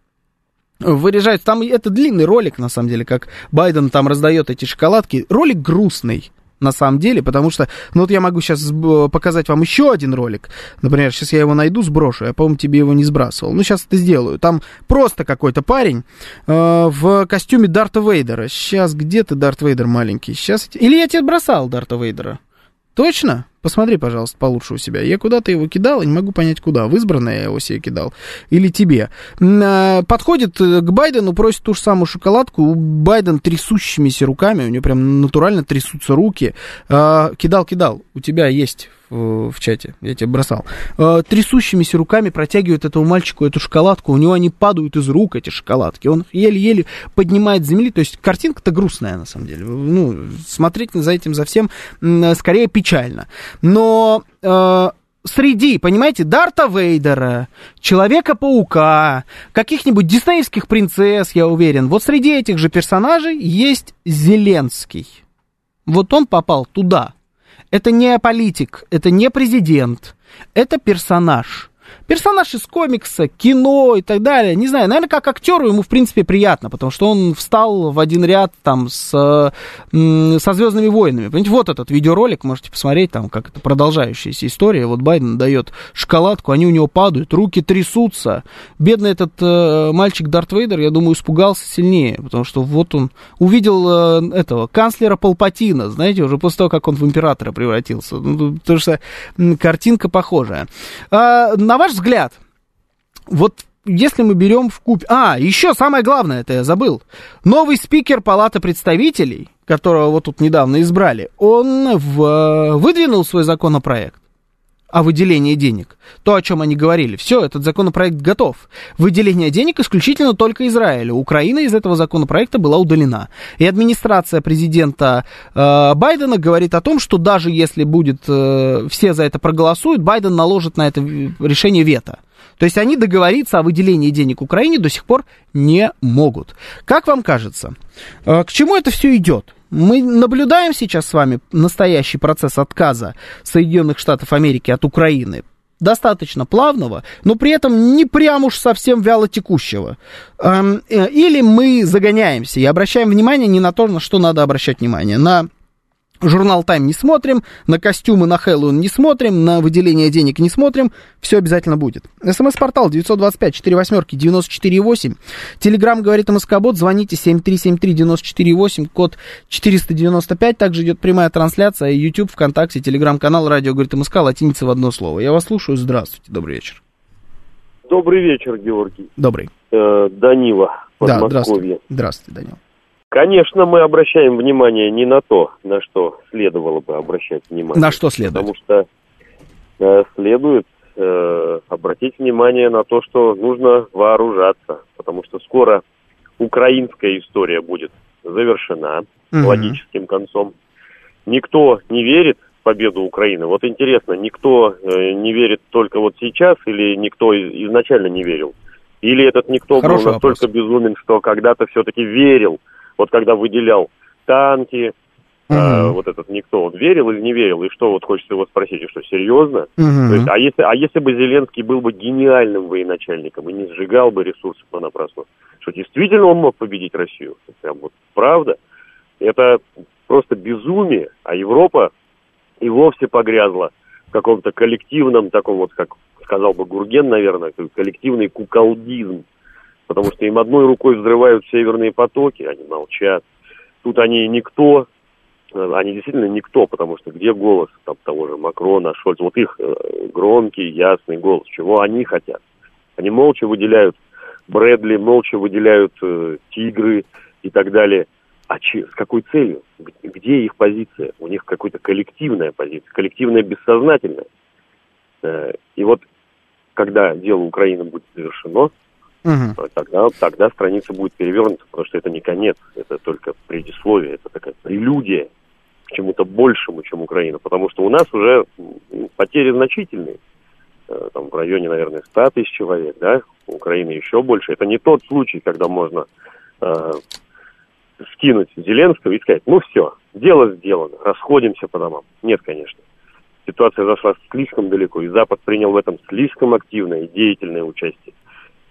Выряжается, там это длинный ролик, на самом деле, как Байден там раздает эти шоколадки. Ролик грустный, на самом деле, потому что, ну вот я могу сейчас показать вам еще один ролик. Например, сейчас я его найду, сброшу. Я, по-моему, тебе его не сбрасывал. Ну, сейчас это сделаю. Там просто какой-то парень э, в костюме Дарта Вейдера. Сейчас, где ты, Дарт Вейдер маленький? Сейчас... Или я тебе бросал Дарта Вейдера? Точно? Посмотри, пожалуйста, получше у себя. Я куда-то его кидал, и не могу понять, куда. В избранное я его себе кидал. Или тебе. А, подходит э, к Байдену, просит ту же самую шоколадку. У Байден трясущимися руками, у него прям натурально трясутся руки. А, кидал, кидал. У тебя есть в, чате, я тебе бросал, э, трясущимися руками протягивает этому мальчику эту шоколадку, у него они падают из рук, эти шоколадки, он еле-еле поднимает с земли, то есть картинка-то грустная, на самом деле, ну, смотреть за этим, за всем, скорее печально, но... Э, среди, понимаете, Дарта Вейдера, Человека-паука, каких-нибудь диснеевских принцесс, я уверен, вот среди этих же персонажей есть Зеленский. Вот он попал туда. Это не политик, это не президент, это персонаж персонаж из комикса, кино и так далее. Не знаю, наверное, как актеру ему, в принципе, приятно, потому что он встал в один ряд там с, со Звездными войнами. Понимаете, вот этот видеоролик, можете посмотреть, там, как это продолжающаяся история. Вот Байден дает шоколадку, они у него падают, руки трясутся. Бедный этот э, мальчик Дарт Вейдер, я думаю, испугался сильнее, потому что вот он увидел э, этого канцлера Палпатина, знаете, уже после того, как он в императора превратился. Ну, потому что картинка похожая. А, на ваш взгляд, вот если мы берем в куб... А, еще самое главное, это я забыл. Новый спикер Палаты представителей, которого вот тут недавно избрали, он в... выдвинул свой законопроект о выделении денег. То, о чем они говорили. Все, этот законопроект готов. Выделение денег исключительно только Израилю. Украина из этого законопроекта была удалена. И администрация президента э, Байдена говорит о том, что даже если будет э, все за это проголосуют, Байден наложит на это решение вето. То есть они договориться о выделении денег Украине до сих пор не могут. Как вам кажется, э, к чему это все идет? Мы наблюдаем сейчас с вами настоящий процесс отказа Соединенных Штатов Америки от Украины достаточно плавного, но при этом не прям уж совсем вяло текущего. Эм, э, или мы загоняемся и обращаем внимание не на то, на что надо обращать внимание, на Журнал Тайм не смотрим, на костюмы на Хэллоуин не смотрим, на выделение денег не смотрим. Все обязательно будет. СМС-портал 925-48-94-8. Телеграмм говорит МСК-бот. Звоните 7373-94-8, код 495. Также идет прямая трансляция. YouTube, ВКонтакте, Телеграм-канал Радио говорит МСК. Латиница в одно слово. Я вас слушаю. Здравствуйте. Добрый вечер. Добрый вечер, Георгий. Добрый. Э, Данила, Да, здравствуйте. Здравствуйте, Данил. Конечно, мы обращаем внимание не на то, на что следовало бы обращать внимание. На что следует? Потому что э, следует э, обратить внимание на то, что нужно вооружаться, потому что скоро украинская история будет завершена Мгм. логическим концом. Никто не верит в победу Украины. Вот интересно, никто э, не верит только вот сейчас или никто из- изначально не верил? Или этот никто Хороший был настолько безумен, что когда-то все-таки верил, вот когда выделял танки, э, Мгм. вот этот никто, он верил или не верил? И что, вот хочется его спросить, и что, серьезно? Мгм. То есть, а если, а если бы Зеленский был бы гениальным военачальником и не сжигал бы ресурсы понапрасну, что действительно он мог победить Россию? Прям вот правда? Это просто безумие, а Европа и вовсе погрязла в каком-то коллективном, таком вот, как сказал бы Гурген, наверное, коллективный куколдизм. Потому что им одной рукой взрывают северные потоки, они молчат. Тут они никто, они действительно никто, потому что где голос там, того же Макрона, Шольца, вот их э, громкий, ясный голос, чего они хотят. Они молча выделяют Брэдли, молча выделяют э, Тигры и так далее. А че- с какой целью? Где их позиция? У них какая-то коллективная позиция, коллективная бессознательная. Э, И вот когда дело Украины будет завершено, Мгм. тогда, тогда страница будет перевернута, потому что это не конец, это только предисловие, это такая прелюдия к чему-то большему, чем Украина, потому что у нас уже потери значительные, Э, там в районе, наверное, 100 тысяч человек, да, у Украины еще больше. Это не тот случай, когда можно э, скинуть Зеленского и сказать, ну все, дело сделано, расходимся по домам. Нет, конечно. Ситуация зашла слишком далеко, и Запад принял в этом слишком активное и деятельное участие.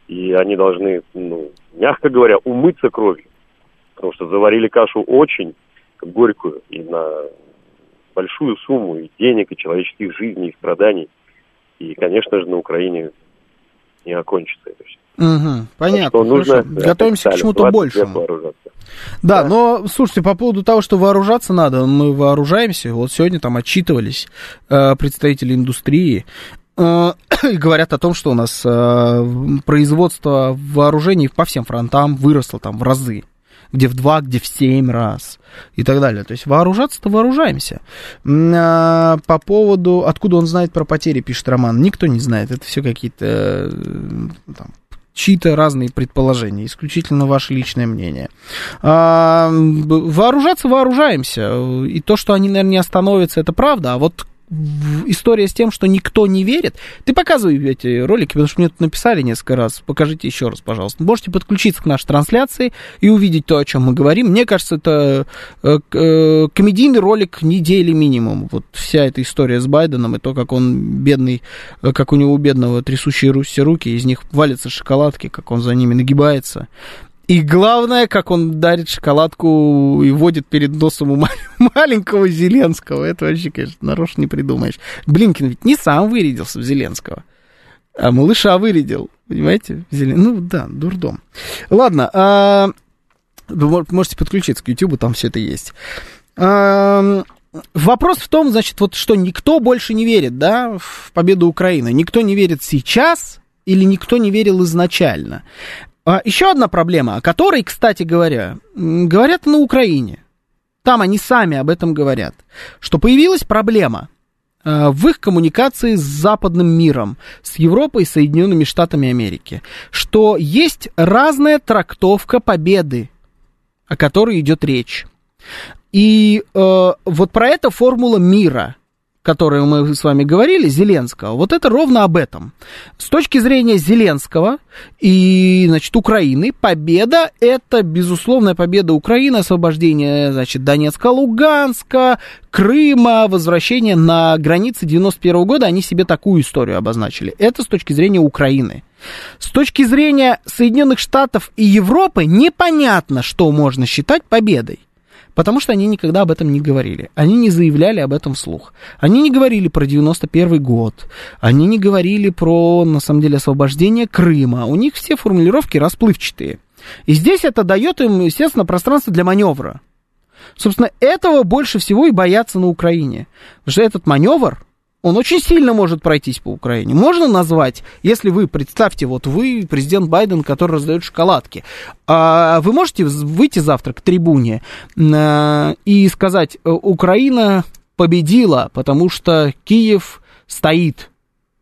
И они должны, ну, мягко говоря, умыться кровью. Потому что заварили кашу очень горькую и на большую сумму и денег, и человеческих жизней, и страданий. И, конечно же, на Украине не окончится это все. Мгм. Понятно. что нужно, Хорошо. да, Готовимся к чему-то 20 лет большему. вооружаться. Да, но слушайте, по поводу того, что вооружаться надо, мы вооружаемся. Вот сегодня там отчитывались э, представители индустрии и говорят о том, что у нас э, производство вооружений по всем фронтам выросло там в разы. Где в два, где в семь раз и так далее. То есть вооружаться-то вооружаемся. А, по поводу, откуда он знает про потери, пишет Роман, никто не знает. Это все какие-то э, чьи-то разные предположения, исключительно ваше личное мнение. А, вооружаться вооружаемся. И то, что они, наверное, не остановятся, это правда. А вот история с тем, что никто не верит. Ты показывай эти ролики, потому что мне тут написали несколько раз. Покажите еще раз, пожалуйста. Можете подключиться к нашей трансляции и увидеть то, о чем мы говорим. Мне кажется, это э, э, комедийный ролик недели минимум. Вот вся эта история с Байденом и то, как он бедный, э, как у него у бедного трясущие ру- все руки, из них валятся шоколадки, как он за ними нагибается. И главное, как он дарит шоколадку и водит перед носом у ма- маленького Зеленского. Это вообще, конечно, нарочно не придумаешь. Блинкин ведь не сам вырядился в Зеленского, а малыша вырядил. Понимаете? Зелен... Ну да, дурдом. Ладно, а, вы мо- можете подключиться к YouTube, там все это есть. А, Вопрос в том, значит, вот что никто больше не верит, да, в победу Украины. Никто не верит сейчас или никто не верил изначально. А, еще одна проблема, о которой, кстати говоря, говорят на Украине. Там они сами об этом говорят. Что появилась проблема э, в их коммуникации с западным миром, с Европой и Соединенными Штатами Америки. Что есть разная трактовка победы, о которой идет речь. И э, вот про это формула мира, которую мы с вами говорили, Зеленского, вот это ровно об этом. С точки зрения Зеленского и, значит, Украины, победа – это безусловная победа Украины, освобождение, значит, Донецка, Луганска, Крыма, возвращение на границы 91 года, они себе такую историю обозначили. Это с точки зрения Украины. С точки зрения Соединенных Штатов и Европы непонятно, что можно считать победой. Потому что они никогда об этом не говорили. Они не заявляли об этом вслух. Они не говорили про 91 год. Они не говорили про, на самом деле, освобождение Крыма. У них все формулировки расплывчатые. И здесь это дает им, естественно, пространство для маневра. Собственно, этого больше всего и боятся на Украине. Потому что этот маневр, он очень сильно может пройтись по Украине. Можно назвать, если вы, представьте, вот вы, президент Байден, который раздает шоколадки, а вы можете выйти завтра к трибуне э, и сказать, э, Украина победила, потому что Киев стоит,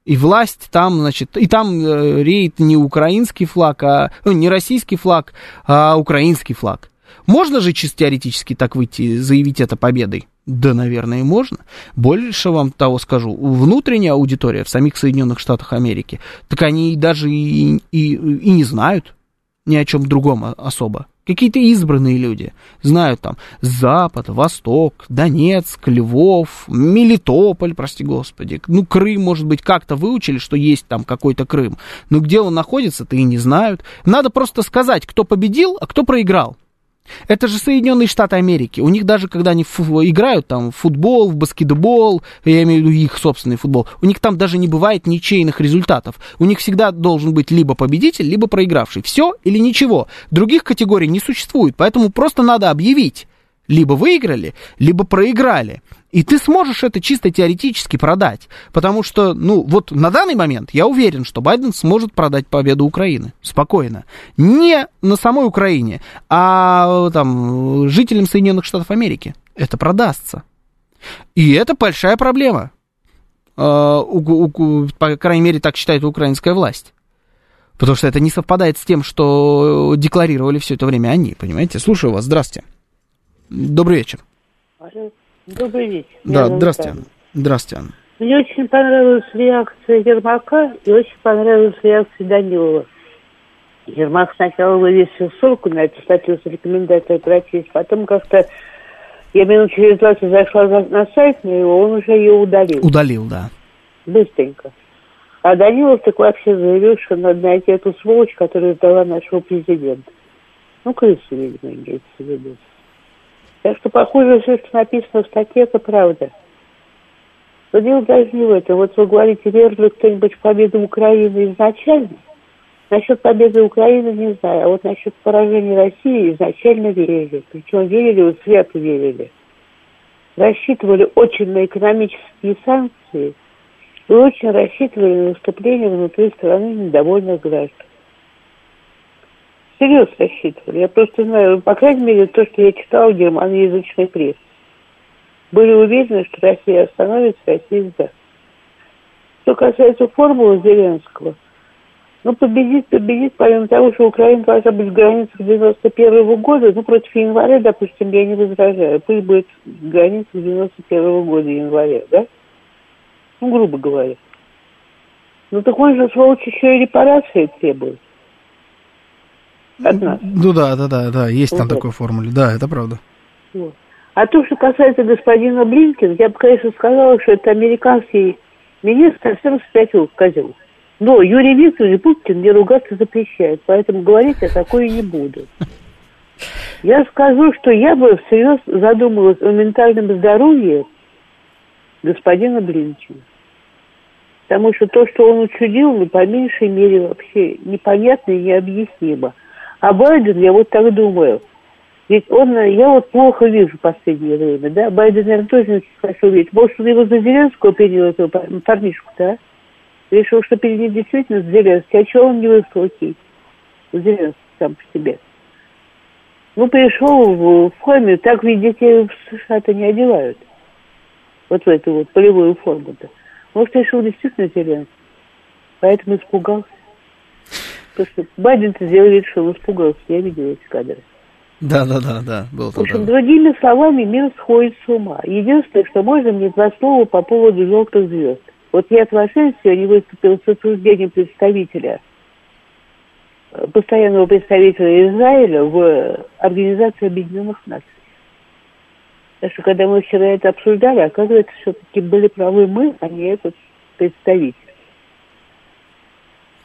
и власть там, значит, и там э, реет не украинский флаг, а ну, не российский флаг, а украинский флаг. Можно же чисто теоретически так выйти заявить это победой? Да, наверное, можно. Больше вам того скажу. Внутренняя аудитория в самих Соединенных Штатах Америки, так они даже и, и, и не знают ни о чем другом особо. Какие-то избранные люди знают там Запад, Восток, Донецк, Львов, Мелитополь, прости господи. Ну, Крым, может быть, как-то выучили, что есть там какой-то Крым. Но где он находится, то и не знают. Надо просто сказать, кто победил, а кто проиграл. Это же Соединенные Штаты Америки. У них даже, когда они играют там в футбол, в баскетбол, я имею в виду их собственный футбол, у них там даже не бывает ничейных результатов. У них всегда должен быть либо победитель, либо проигравший. Все или ничего. Других категорий не существует, поэтому просто надо объявить. Либо выиграли, либо проиграли. И ты сможешь это чисто теоретически продать. Потому что, ну, вот на данный момент я уверен, что Байден сможет продать победу Украины. Спокойно. Не на самой Украине, а там жителям Соединенных Штатов Америки. Это продастся. И это большая проблема. А, по крайней мере, так считает украинская власть. Потому что это не совпадает с тем, что декларировали все это время они, понимаете? Слушаю вас, здравствуйте. Добрый вечер. Добрый вечер. Да, здравствуйте. Анна. Здравствуйте, Анна. Мне очень понравилась реакция Ермака и очень понравилась реакция Данилова. Ермак сначала вывесил ссылку на эту статью с рекомендацией прочесть, потом как-то я минут через 20 зашла за- на сайт на его, он уже ее удалил. Удалил, да. Быстренько. А Данилов так вообще заявил, что надо найти эту сволочь, которая сдала нашего президента. Ну, крысу, видимо, имеется в виду. Так что, похоже, все, что написано в статье, это правда. Но дело даже не в этом. Вот вы говорите, верил кто-нибудь в победу Украины изначально? Насчет победы Украины не знаю, а вот насчет поражения России изначально верили. Причем верили, вот свято верили. Рассчитывали очень на экономические санкции и очень рассчитывали на наступление внутри страны недовольных граждан. Серьезно рассчитывали. Я просто знаю, по крайней мере, то, что я читала в германоязычной прессе. Были уверены, что Россия остановится, Россия сдаст. Что касается формулы Зеленского, ну, победит, победит, помимо того, что Украина должна быть в границах 91 года, ну, против января, допустим, я не возражаю. Пусть будет в границах 91 года января, да? Ну, грубо говоря. Ну, так он же, сволочь, еще и репарации требует. От нас. Ну да, да, да, да, есть там Вот. такой формуле, да, это правда. Вот. А то, что касается господина Блинкина, я бы, конечно, сказала, что это американский министр совсем спятил козел. Но Юрий Викторович Путин мне ругаться запрещает, поэтому говорить я такое не буду. Я скажу, что я бы всерьез задумалась о ментальном здоровье господина Блинкина. Потому что то, что он учудил, ну, по меньшей мере вообще непонятно и необъяснимо. А Байден, я вот так думаю, ведь он, я вот плохо вижу в последнее время, да, Байден, наверное, тоже не очень хорошо видит. Может, он его за Зеленского принял, этого пар- парнишку, да? Решил, что перед ним действительно Зеленский, а чего он невысокий? Зеленский сам по себе. Ну, пришел в, в форме, так, видите, в США-то не одевают. Вот в эту вот полевую форму-то. Может, решил действительно Зеленский. Поэтому испугался. Потому что Байден-то сделал вид, что он испугался. Я видела эти кадры. Да, да, да, да, было В общем, там. другими словами, мир сходит с ума. Единственное, что можно мне два слова по поводу желтых звезд. Вот я от Вашингтона сегодня выступила с осуждением представителя, э, постоянного представителя Израиля в Организации Объединенных Наций. Так что, когда мы вчера это обсуждали, оказывается, все-таки были правы мы, а не этот представитель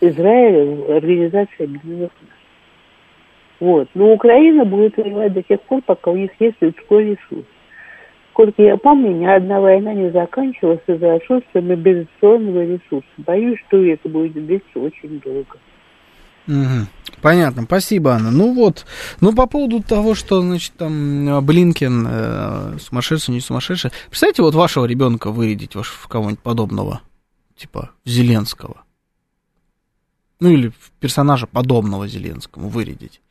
Израиля Организации Объединенных Наций. Вот. Но Украина будет воевать до тех пор, пока у них есть людской ресурс. Сколько я помню, ни одна война не заканчивалась из-за отсутствия мобилизационного ресурса. Боюсь, что это будет длиться очень долго. Мгм. Понятно, спасибо, Анна. Ну вот, ну по поводу того, что, значит, там э, Блинкен э, сумасшедший, не сумасшедший. Представьте, вот вашего ребенка вырядить ваш, в кого-нибудь подобного, типа Зеленского. Ну или персонажа подобного Зеленскому вырядить.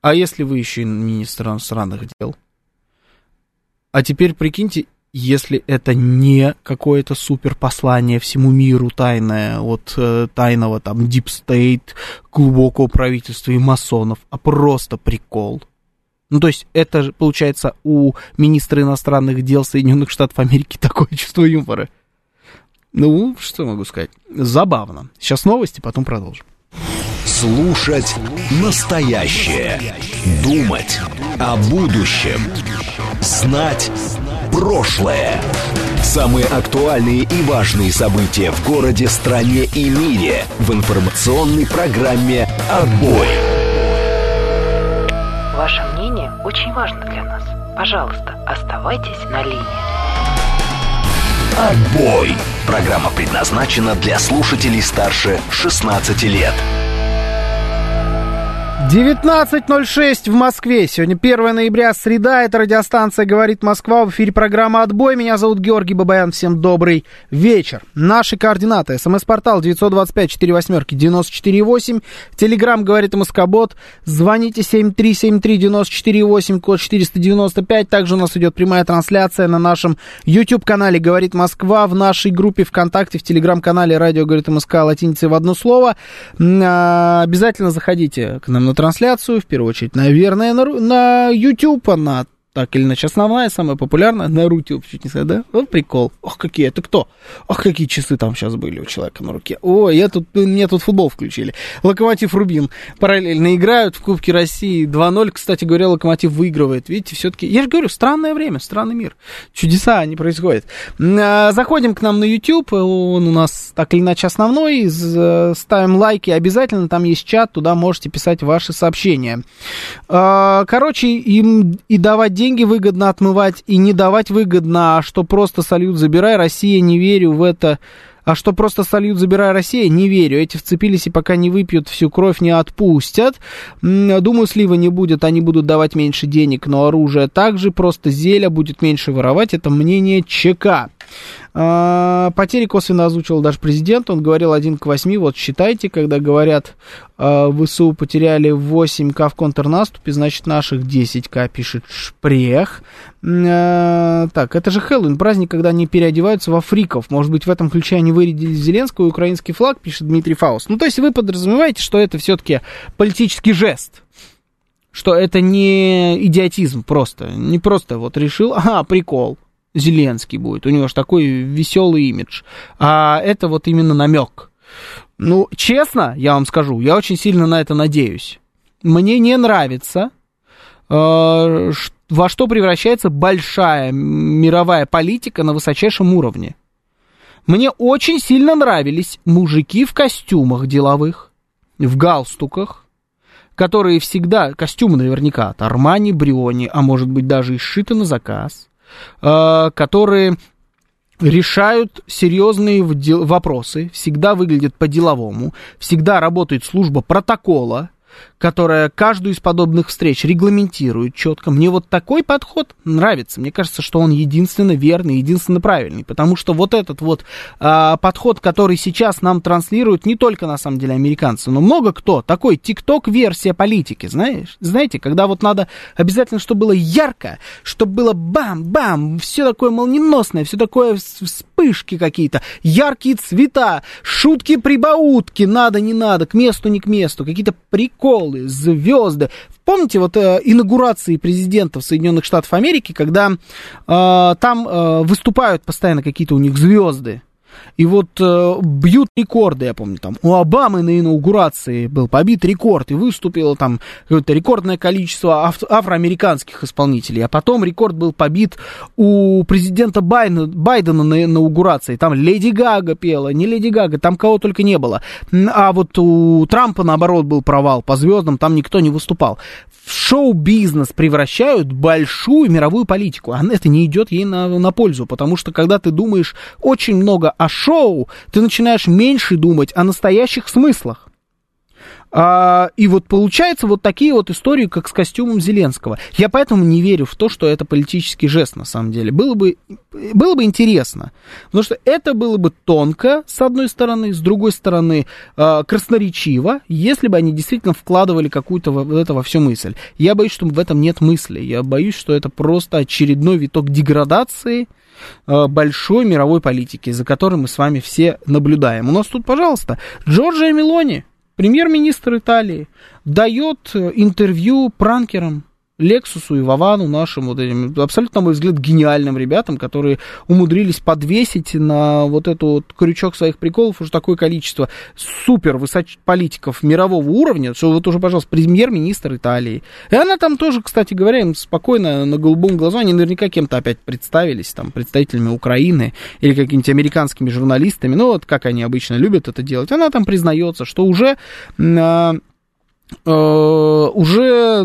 А если вы еще и министр иностранных дел? А теперь прикиньте, если это не какое-то супер послание всему миру тайное от э, тайного там Deep State, глубокого правительства и масонов, а просто прикол. Ну, то есть, это же, получается, у министра иностранных дел Соединенных Штатов Америки такое чувство юмора. Ну, что могу сказать? Забавно. Сейчас новости, потом продолжим. Слушать настоящее. Думать о будущем. Знать прошлое. Самые актуальные и важные события в городе, стране и мире в информационной программе «Отбой». Ваше мнение очень важно для нас. Пожалуйста, оставайтесь на линии. «Отбой». Программа предназначена для слушателей старше 16 лет. 19.06 в Москве. Сегодня 1 ноября, среда. Это радиостанция «Говорит Москва». В эфире программа «Отбой». Меня зовут Георгий Бабаян. Всем добрый вечер. Наши координаты. СМС-портал 925-48-94-8. Телеграмм «Говорит Москобот». Звоните 7373-94-8, код 495. Также у нас идет прямая трансляция на нашем YouTube-канале «Говорит Москва», в нашей группе ВКонтакте, в Телеграм-канале «Радио говорит МСК» латиницей в одно слово. А, Обязательно заходите к нам на трансляцию, в первую очередь, наверное, на, на YouTube, она так или иначе основная, самая популярная, на Рутюб, чуть не сказал, да? Вот прикол. Ох, какие, это кто? Ох, какие часы там сейчас были у человека на руке. Ой, я тут, мне тут футбол включили. Локомотив Рубин параллельно играют в Кубке России 2-0. Кстати говоря, Локомотив выигрывает. Видите, все-таки, я же говорю, странное время, странный мир. Чудеса не происходят. А, Заходим к нам на YouTube, он у нас так или иначе основной. Ставим лайки обязательно, там есть чат, туда можете писать ваши сообщения. А, Короче, им и давать деньги выгодно отмывать, и не давать выгодно, а что просто салют забирай, Россия, не верю в это. А что просто салют забирай Россия, не верю. Эти вцепились и пока не выпьют всю кровь, не отпустят. Думаю, слива не будет, они будут давать меньше денег, но оружие также, просто зелья будет меньше воровать. Это мнение ЧК. А, Потери косвенно озвучивал даже президент. Он говорил 1 к 8. Вот считайте, когда говорят, а, ВСУ потеряли 8к в контрнаступе, значит наших 10к, пишет Шпрех. А, Так, это же Хэллоуин, праздник, когда они переодеваются во фриков. Может быть, в этом ключе они вырядили Зеленского и украинский флаг, пишет Дмитрий Фауст. Ну, то есть вы подразумеваете, что это все-таки политический жест что это не идиотизм просто, не просто вот решил, ага, прикол, Зеленский будет. У него же такой веселый имидж. А это вот именно намек. Ну, честно, я вам скажу, я очень сильно на это надеюсь. Мне не нравится, э, во что превращается большая мировая политика на высочайшем уровне. Мне очень сильно нравились мужики в костюмах деловых, в галстуках, которые всегда, костюмы наверняка от Армани, Бриони, а может быть даже и сшиты на заказ, которые решают серьезные вопросы, всегда выглядят по-деловому, всегда работает служба протокола, которая каждую из подобных встреч регламентирует четко. Мне вот такой подход нравится. Мне кажется, что он единственно верный, единственно правильный. Потому что вот этот вот а, подход, который сейчас нам транслируют не только на самом деле американцы, но много кто, такой тикток-версия политики, знаешь? Знаете, когда вот надо обязательно, чтобы было ярко, чтобы было бам-бам, все такое молниеносное, все такое вспышки какие-то, яркие цвета, шутки-прибаутки, надо, не надо, к месту, не к месту, какие-то приколы, звезды. Помните вот э, инаугурации президентов Соединенных Штатов Америки, когда э, там э, выступают постоянно какие-то у них звезды? И вот э, бьют рекорды, я помню, там у Обамы на инаугурации был побит рекорд, и выступило там какое-то рекордное количество аф- афроамериканских исполнителей. А потом рекорд был побит у президента Байдена, Байдена на инаугурации. Там Леди Гага пела, не Леди Гага, там кого только не было. А вот у Трампа, наоборот, был провал по звездам, там никто не выступал. В шоу-бизнес превращают большую мировую политику. А это не идет ей на, на пользу, потому что когда ты думаешь очень много о шоу, ты начинаешь меньше думать о настоящих смыслах. А, и вот получается вот такие вот истории, как с костюмом Зеленского. Я поэтому не верю в то, что это политический жест на самом деле. Было бы, было бы интересно, потому что это было бы тонко, с одной стороны, с другой стороны, а, красноречиво, если бы они действительно вкладывали какую-то в это во всю мысль. Я боюсь, что в этом нет мысли. Я боюсь, что это просто очередной виток деградации, а, большой мировой политики, за которой мы с вами все наблюдаем. У нас тут, пожалуйста, Джорджия Мелони, премьер-министр Италии, дает э, интервью пранкерам. Лексусу и Вовану, нашим вот этим, абсолютно, на мой взгляд, гениальным ребятам, которые умудрились подвесить на вот эту вот крючок своих приколов уже такое количество супер высоч... политиков мирового уровня, что вот уже, пожалуйста, премьер-министр Италии. И она там тоже, кстати говоря, им спокойно на голубом глазу, они наверняка кем-то опять представились, там, представителями Украины или какими-нибудь американскими журналистами, ну вот как они обычно любят это делать. Она там признается, что уже Э, уже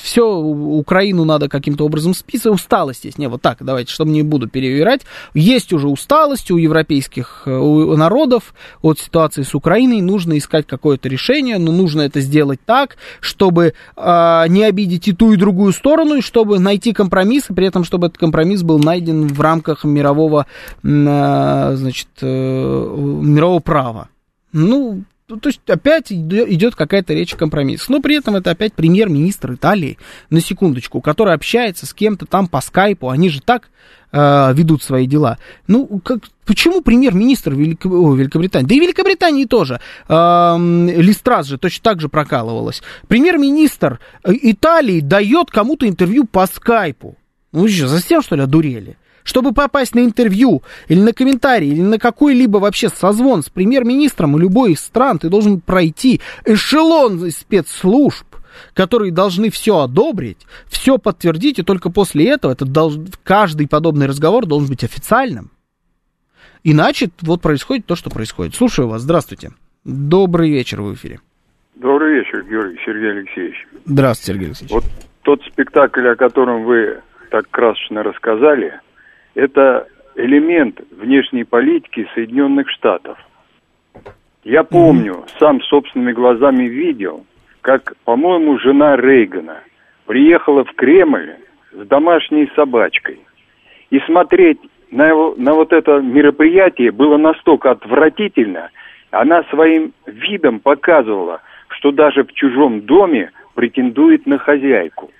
все, Украину надо каким-то образом списывать, усталость есть, не, вот так, давайте, чтобы не буду перевирать, есть уже усталость у европейских э, у народов от ситуации с Украиной, нужно искать какое-то решение, но нужно это сделать так, чтобы э, не обидеть и ту, и другую сторону, и чтобы найти компромисс, и при этом, чтобы этот компромисс был найден в рамках мирового, э, значит, э, мирового права. Ну, ну, то есть опять идет какая-то речь компромисс. Но при этом это опять премьер-министр Италии, на секундочку, который общается с кем-то там по скайпу. Они же так э, ведут свои дела. Ну, как, почему премьер-министр Велик... Великобритании? Да и Великобритании тоже. Э, Листрас же точно так же прокалывалась. Премьер-министр э, Италии дает кому-то интервью по скайпу. Ну, что, совсем, что ли, одурели? Чтобы попасть на интервью или на комментарий, или на какой-либо вообще созвон с премьер-министром любой из стран, ты должен пройти эшелон спецслужб, которые должны все одобрить, все подтвердить, и только после этого это долж... каждый подобный разговор должен быть официальным. Иначе вот происходит то, что происходит. Слушаю вас, здравствуйте. Добрый вечер в эфире. Добрый вечер, Георгий Сергей Алексеевич. Здравствуйте, Сергей Алексеевич. Вот тот спектакль, о котором вы так красочно рассказали, это элемент внешней политики Соединенных Штатов. Я помню, сам собственными глазами видел, как, по-моему, жена Рейгана приехала в Кремль с домашней собачкой. И смотреть на, его, на вот это мероприятие было настолько отвратительно, она своим видом показывала, что даже в чужом доме претендует на хозяйку.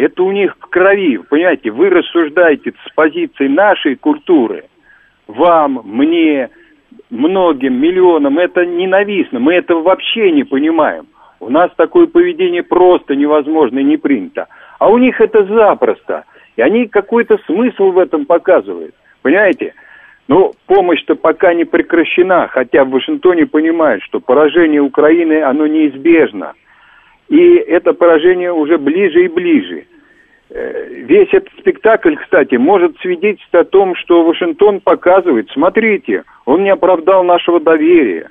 Это у них в крови, понимаете, вы рассуждаете с позиции нашей культуры. Вам, мне, многим, миллионам это ненавистно, мы этого вообще не понимаем. У нас такое поведение просто невозможно и не принято. А у них это запросто. И они какой-то смысл в этом показывают. Понимаете? Но помощь-то пока не прекращена, хотя в Вашингтоне понимают, что поражение Украины, оно неизбежно. И это поражение уже ближе и ближе. Э, весь этот спектакль, кстати, может свидетельствовать о том, что Вашингтон показывает, смотрите, он не оправдал нашего доверия,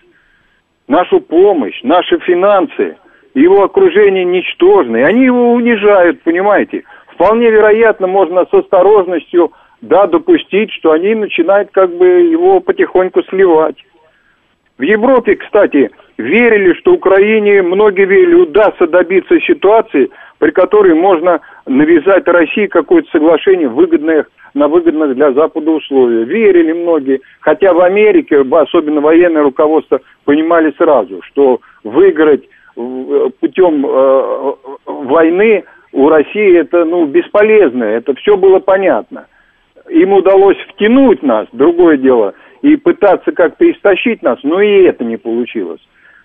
нашу помощь, наши финансы, его окружение ничтожно, и они его унижают, понимаете. Вполне вероятно, можно с осторожностью, да, допустить, что они начинают как бы его потихоньку сливать. В Европе, кстати, верили, что Украине, многие верили, удастся добиться ситуации, при которой можно навязать России какое-то соглашение выгодное, на выгодных для Запада условия. Верили многие, хотя в Америке, особенно военное руководство, понимали сразу, что выиграть путем э, войны у России это ну, бесполезно, это все было понятно. Им удалось втянуть нас, другое дело, и пытаться как-то истощить нас, но и это не получилось.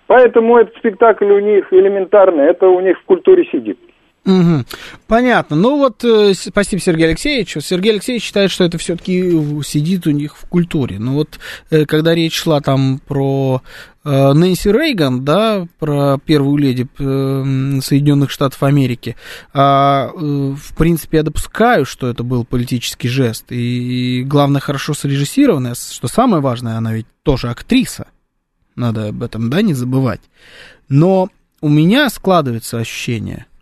Поэтому этот спектакль у них элементарный, это у них в культуре сидит. Угу. Понятно. Ну вот, э, спасибо Сергею Алексеевичу. Сергей Алексеевич считает, что это все-таки сидит у них в культуре. Но вот, э, когда речь шла там про э, Нэнси Рейган, да, про первую леди э, Соединенных Штатов Америки, а, э, в принципе, я допускаю, что это был политический жест. И, и главное, хорошо срежиссированная, что самое важное, она ведь тоже актриса. Надо об этом, да, не забывать. Но у меня складывается ощущение –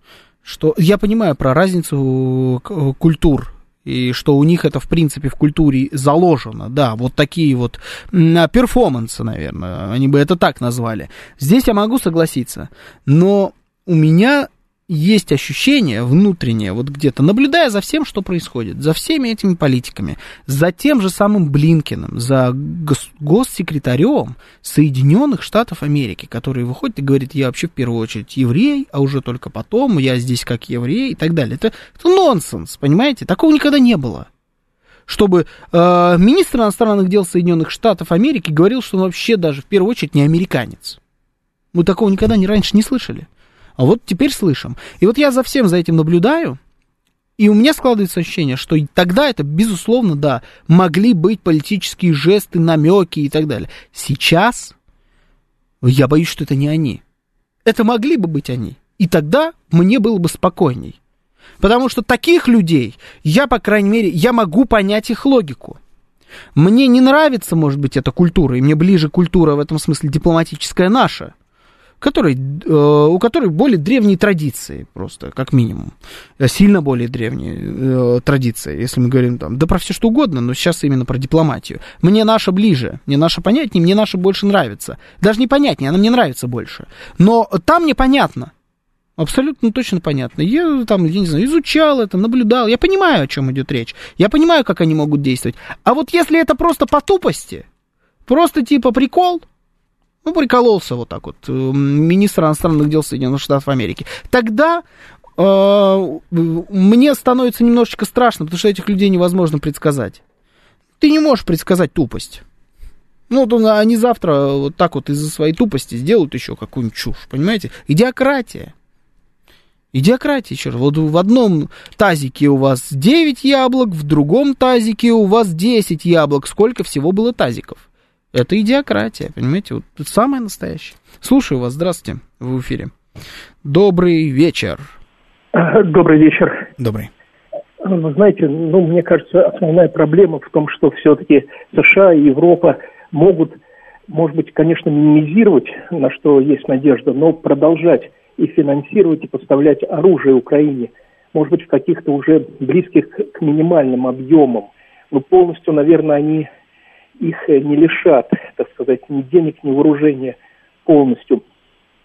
что я понимаю про разницу культур и что у них это, в принципе, в культуре заложено, да, вот такие вот перформансы, наверное, они бы это так назвали. Здесь я могу согласиться, но у меня есть ощущение внутреннее, вот где-то, наблюдая за всем, что происходит, за всеми этими политиками, за тем же самым Блинкиным, за гос- госсекретарем Соединенных Штатов Америки, который выходит и говорит, я вообще в первую очередь еврей, а уже только потом я здесь как еврей и так далее. Это, это нонсенс, понимаете? Такого никогда не было чтобы э, министр иностранных дел Соединенных Штатов Америки говорил, что он вообще даже в первую очередь не американец. Мы такого никогда не раньше не слышали. А вот теперь слышим. И вот я за всем за этим наблюдаю, и у меня складывается ощущение, что тогда это, безусловно, да, могли быть политические жесты, намеки и так далее. Сейчас я боюсь, что это не они. Это могли бы быть они. И тогда мне было бы спокойней. Потому что таких людей, я, по крайней мере, я могу понять их логику. Мне не нравится, может быть, эта культура, и мне ближе культура в этом смысле дипломатическая наша который, э, у которой более древние традиции, просто, как минимум. Э, сильно более древние э, традиции, если мы говорим там, да про все что угодно, но сейчас именно про дипломатию. Мне наша ближе, мне наша понятнее, мне наша больше нравится. Даже не понятнее, она мне нравится больше. Но там мне понятно. Абсолютно точно понятно. Я там, я не знаю, изучал это, наблюдал. Я понимаю, о чем идет речь. Я понимаю, как они могут действовать. А вот если это просто по тупости, просто типа прикол, ну, прикололся вот так вот, э, министр иностранных дел Соединенных Штатов Америки. Тогда э, мне становится немножечко страшно, потому что этих людей невозможно предсказать. Ты не можешь предсказать тупость. Ну, вот они завтра вот так вот из-за своей тупости сделают еще какую-нибудь чушь, понимаете? Идиократия. Идиократия, черт. Вот в одном тазике у вас 9 яблок, в другом тазике у вас 10 яблок. Сколько всего было тазиков? Это идиократия, понимаете? Вот самое настоящее. Слушаю вас, здравствуйте, в эфире. Добрый вечер. Добрый вечер. Добрый. Вы знаете, ну, мне кажется, основная проблема в том, что все-таки США и Европа могут, может быть, конечно, минимизировать, на что есть надежда, но продолжать и финансировать, и поставлять оружие Украине, может быть, в каких-то уже близких к минимальным объемам. Но полностью, наверное, они их э, не лишат, так сказать, ни денег, ни вооружения полностью.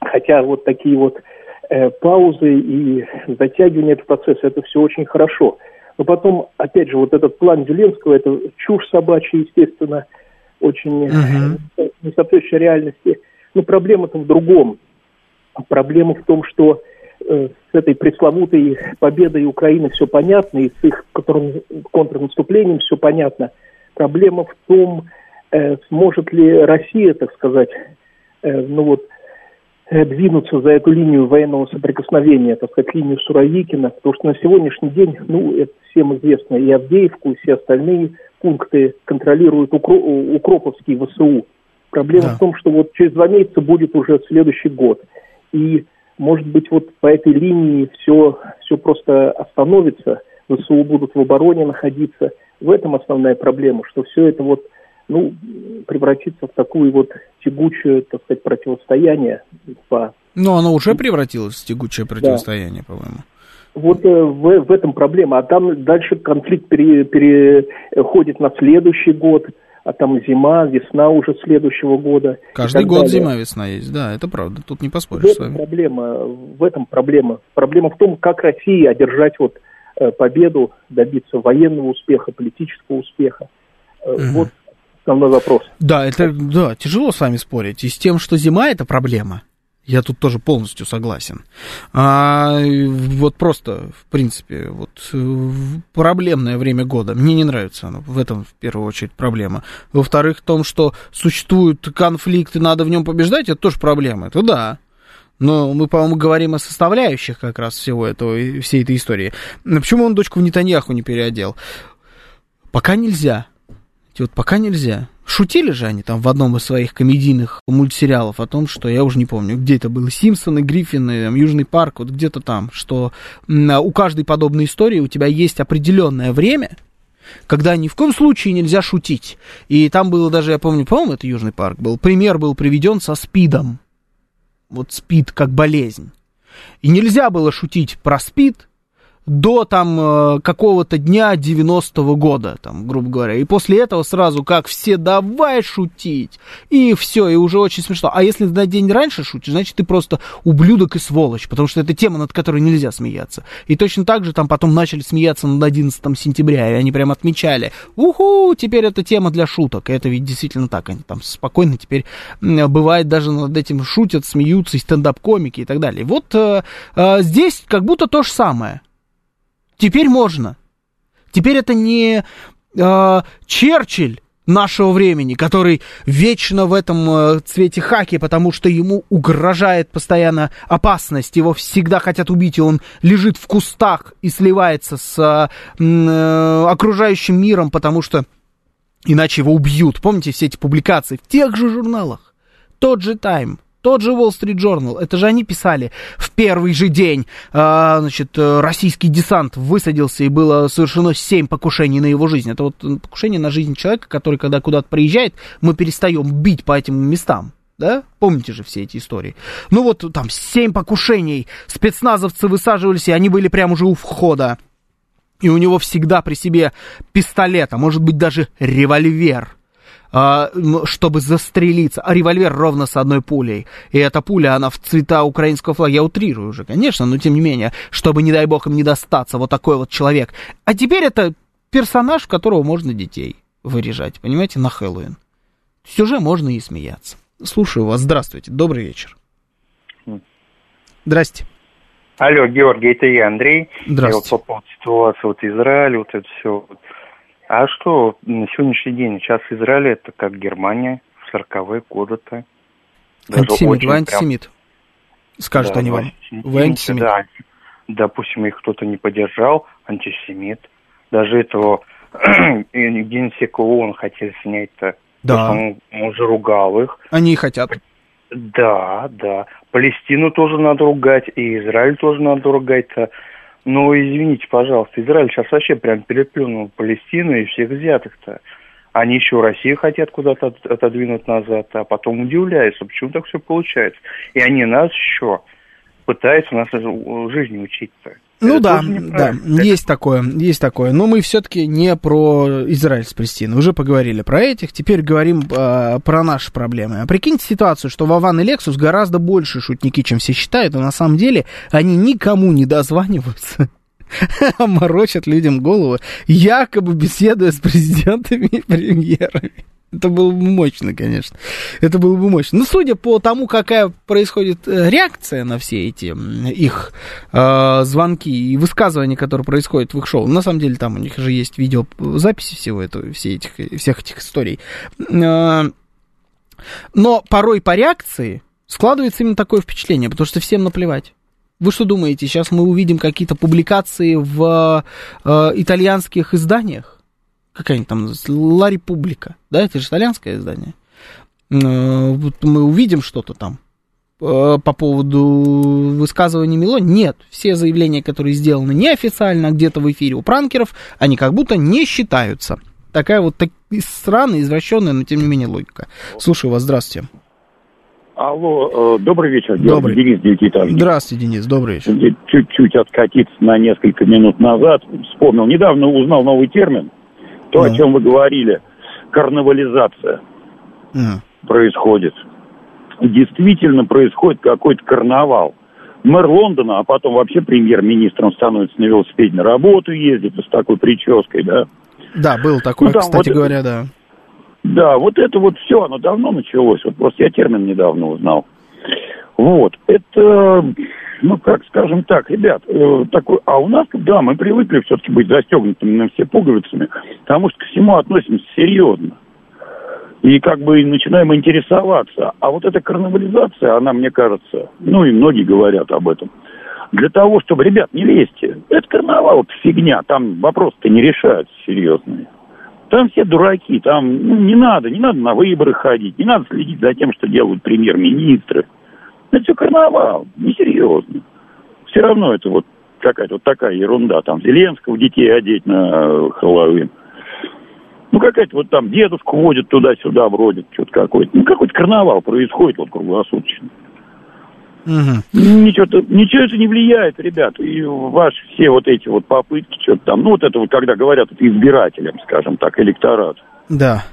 Хотя вот такие вот э, паузы и затягивание этого процесса, это все очень хорошо. Но потом, опять же, вот этот план Зеленского, это чушь собачья, естественно, очень uh-huh. не соответствующая реальности. Но проблема-то в другом. Проблема в том, что э, с этой пресловутой победой Украины все понятно, и с их контрнаступлением все понятно – Проблема в том, э, сможет ли Россия, так сказать, э, ну вот, э, двинуться за эту линию военного соприкосновения, так сказать, линию Суровикина, потому что на сегодняшний день, ну, это всем известно, и Авдеевку, и все остальные пункты контролируют укро- укроповский ВСУ. Проблема Да. в том, что вот через два месяца будет уже следующий год. И, может быть, вот по этой линии все, все просто остановится, ВСУ будут в обороне находиться. В этом основная проблема, что все это вот, ну, превратится в такую вот тягучее, так сказать, противостояние по Но оно уже превратилось в тягучее противостояние, по-моему. Вот э, в, в этом проблема. А там дальше конфликт пере- переходит на следующий год, а там зима, весна уже следующего года. Каждый год далее. зима, весна есть, да, это правда, тут не В поспоришь с этом вами. проблема. В этом проблема. Проблема в том, как России одержать вот победу, добиться военного успеха, политического успеха. Э, Мгм. Вот основной вопрос. Да, это, да, тяжело с вами спорить. И с тем, что зима это проблема, я тут тоже полностью согласен. А, вот просто, в принципе, вот э, проблемное время года. Мне не нравится оно. В этом, в первую очередь, проблема. Во-вторых, в том, что существуют конфликты, надо в нем побеждать, это тоже проблема. Это да. Но мы, по-моему, говорим о составляющих как раз всего этого, всей этой истории. Но Почему он дочку в Нетаньяху не переодел? Пока нельзя. Вот пока нельзя. Шутили же они там в одном из своих комедийных мультсериалов о том, что я уже не помню, где это было, Симпсоны, Гриффины, там, Южный парк, вот где-то там, что у каждой подобной истории у тебя есть определенное время, когда ни в коем случае нельзя шутить. И там было даже, я помню, по-моему, это Южный парк был, пример был приведен со СПИДом. Вот СПИД как болезнь. И нельзя было шутить про СПИД до там э, какого-то дня 90-го года, там, грубо говоря. И после этого сразу как все давай шутить. И все, и уже очень смешно. А если на день раньше шутишь, значит ты просто ублюдок и сволочь, потому что это тема, над которой нельзя смеяться. И точно так же там потом начали смеяться над 11 сентября, и они прям отмечали, уху, теперь это тема для шуток. И это ведь действительно так, они там спокойно теперь, бывает, даже над этим шутят, смеются, и стендап-комики и так далее. Вот э, э, здесь как будто то же самое. Теперь можно. Теперь это не э, Черчилль нашего времени, который вечно в этом э, цвете хаки, потому что ему угрожает постоянно опасность, его всегда хотят убить, и он лежит в кустах и сливается с э, э, окружающим миром, потому что иначе его убьют. Помните все эти публикации в тех же журналах? Тот же Time, тот же Wall Street Journal, это же они писали в первый же день, а, значит, э, российский десант высадился и было совершено семь покушений на его жизнь. Это вот м, покушение на жизнь человека, который, когда куда-то приезжает, мы перестаем бить по этим местам. Да? Помните же все эти истории. Ну вот там семь покушений, спецназовцы высаживались, и они были прямо уже у входа. И у него всегда при себе пистолет, а может быть даже револьвер чтобы застрелиться. А револьвер ровно с одной пулей. И эта пуля, она в цвета украинского флага. Я утрирую уже, конечно, но тем не менее, чтобы, не дай бог, им не достаться. Вот такой вот человек. А теперь это персонаж, в которого можно детей вырежать, понимаете, на Хэллоуин. Уже можно и смеяться. Слушаю вас. Здравствуйте. Добрый вечер. Здрасте. Алло, Георгий, это я, Андрей. Здравствуйте. Я вот по поводу ситуации, вот Израиль, вот это все. А что, на сегодняшний день, сейчас Израиль это как Германия в 40-е годы-то. Антисемит. Вы прям- антисемит. Скажут Да, они вам. Вы антисемит. Да, допустим, их кто-то не поддержал, антисемит. Даже этого генсека ООН хотели снять-то. Да. Он, он же ругал их. Они и хотят. Да, да. Палестину тоже надо ругать, и Израиль тоже надо ругать-то. Но извините, пожалуйста, Израиль сейчас вообще прям переплюнул Палестину и всех взятых-то. Они еще Россию хотят куда-то от- отодвинуть назад, а потом удивляются, почему так все получается. И они нас еще пытаются нас из- жизни учить-то. Ну да, да, есть такое, есть такое. Но мы все-таки не про Израиль с Палестиной. Уже поговорили про этих, теперь говорим э, про наши проблемы. А прикиньте ситуацию, что Вован и Лексус гораздо больше шутники, чем все считают, а на самом деле они никому не дозваниваются. Морочат людям голову, якобы беседуя с президентами и премьерами. Это было бы мощно, конечно. Это было бы мощно. Но судя по тому, какая происходит э, реакция на все эти их э, звонки и высказывания, которые происходят в их шоу, на самом деле там у них же есть видеозаписи всего этого, все этих, всех этих историй. Э, но порой по реакции Складывается именно такое впечатление, потому что всем наплевать. Вы что думаете, сейчас мы увидим какие-то публикации в э, итальянских изданиях? Какая-нибудь там Ла Република, да, это же итальянское издание. Э, вот мы увидим что-то там э, по поводу высказывания Мило. Нет, все заявления, которые сделаны неофициально где-то в эфире у пранкеров, они как будто не считаются. Такая вот так, странная, извращенная, но тем не менее логика. Слушаю вас, здравствуйте. Алло, э, добрый вечер, Добрый. Денис Девятиэтажник. Здравствуйте, Денис, добрый вечер. Чуть-чуть откатиться на несколько минут назад. Вспомнил, недавно узнал новый термин. То, о Ну. чем вы говорили. Карнавализация происходит. Действительно происходит какой-то карнавал. Мэр Лондона, а потом вообще премьер-министром становится на велосипеде на работу ездит с такой прической, да. Да, был такой, Ну, там кстати вот- говоря, да. Да, вот это вот все, оно давно началось. Вот просто я термин недавно узнал. Вот, это, ну, как скажем так, ребят, э, такой, а у нас, да, мы привыкли все-таки быть застегнутыми на все пуговицами, потому что ко всему относимся серьезно. И как бы начинаем интересоваться. А вот эта карнавализация, она, мне кажется, ну и многие говорят об этом, для того, чтобы, ребят, не лезьте. Это карнавал, это фигня, там вопросы-то не решаются серьезные. Там все дураки, там ну, не надо, не надо на выборы ходить, не надо следить за тем, что делают премьер-министры. Это все карнавал, несерьезно. Все равно это вот какая-то вот такая ерунда. Там Зеленского детей одеть на Хэллоуин. Ну, какая-то вот там дедушку водят туда-сюда, вроде, что-то какой-то. Ну, какой-то карнавал происходит вот круглосуточно. Мгм. Ничего, ничего это не влияет, ребят. И ваши все вот эти вот попытки, что-то там, ну, вот это вот, когда говорят это избирателям, скажем так, электорат. Да.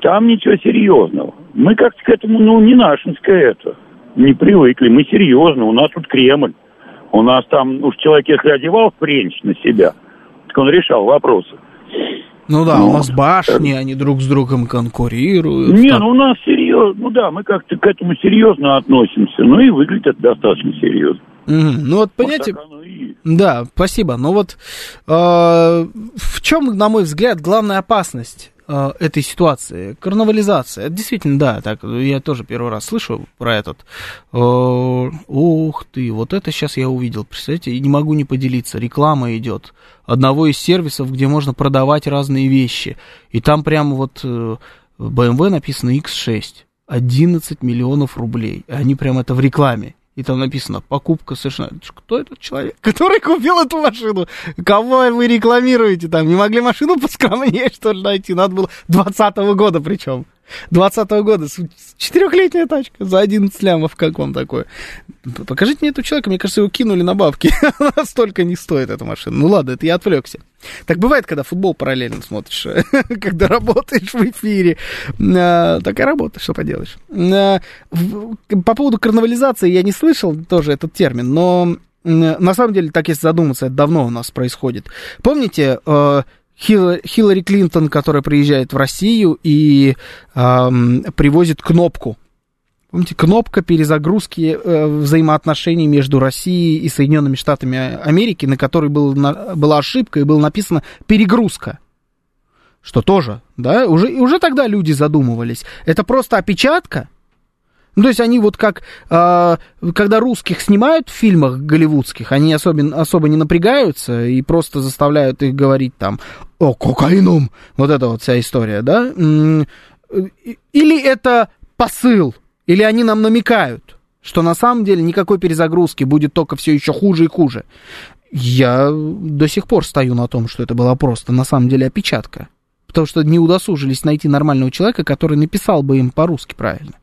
Там ничего серьезного. Мы как-то к этому, ну, не нашинское это. Не привыкли. Мы серьезно. У нас тут Кремль. У нас там, уж человек, если одевал френч на себя, так он решал вопросы. Ну да, Ну, у нас башни, они друг с другом конкурируют. Не, там. ну у нас серьезно. Ну да, мы как-то к этому серьезно относимся. Ну и выглядит это достаточно серьезно. Мгм. Ну вот, понимаете, да, спасибо. Но вот э, в чем, на мой взгляд, главная опасность э, этой ситуации? Карнавализация. Это действительно, да, так, я тоже первый раз слышу про этот. Э, ух ты, вот это сейчас я увидел, представляете, и не могу не поделиться. Реклама идет одного из сервисов, где можно продавать разные вещи. И там прямо вот э, BMW написано X6. 11 миллионов рублей. Они прям это в рекламе. И там написано, покупка совершенно... Кто этот человек, который купил эту машину? Кого вы рекламируете там? Не могли машину поскромнее, что ли, найти? Надо было 20 года причем. 20 года. с- с- Четырехлетняя тачка за 11 лямов. Как вам такое? Покажите мне этого человека. Мне кажется, его кинули на бабки. Она столько не стоит, эта машина. Ну ладно, это я отвлекся. Так бывает, когда футбол параллельно смотришь, когда работаешь в эфире. А, Такая работа, что поделаешь. А, По поводу карнавализации я не слышал тоже этот термин, но на самом деле, так если задуматься, это давно у нас происходит. Помните, Хиллари, Клинтон, которая приезжает в Россию и ам, привозит кнопку. Помните, кнопка перезагрузки э, взаимоотношений между Россией и Соединенными Штатами Америки, на которой был, на- была ошибка и было написано перегрузка. Что тоже, да, уже, уже тогда люди задумывались. Это просто опечатка? Ну, то есть они вот как, э, когда русских снимают в фильмах голливудских, они особенно, особо не напрягаются и просто заставляют их говорить там «О, кокаином!» Вот это вот вся история, да? Или это посыл, или они нам намекают, что на самом деле никакой перезагрузки будет только все еще хуже и хуже. Я до сих пор стою на том, что это была просто на самом деле опечатка. Потому что не удосужились найти нормального человека, который написал бы им по-русски правильно.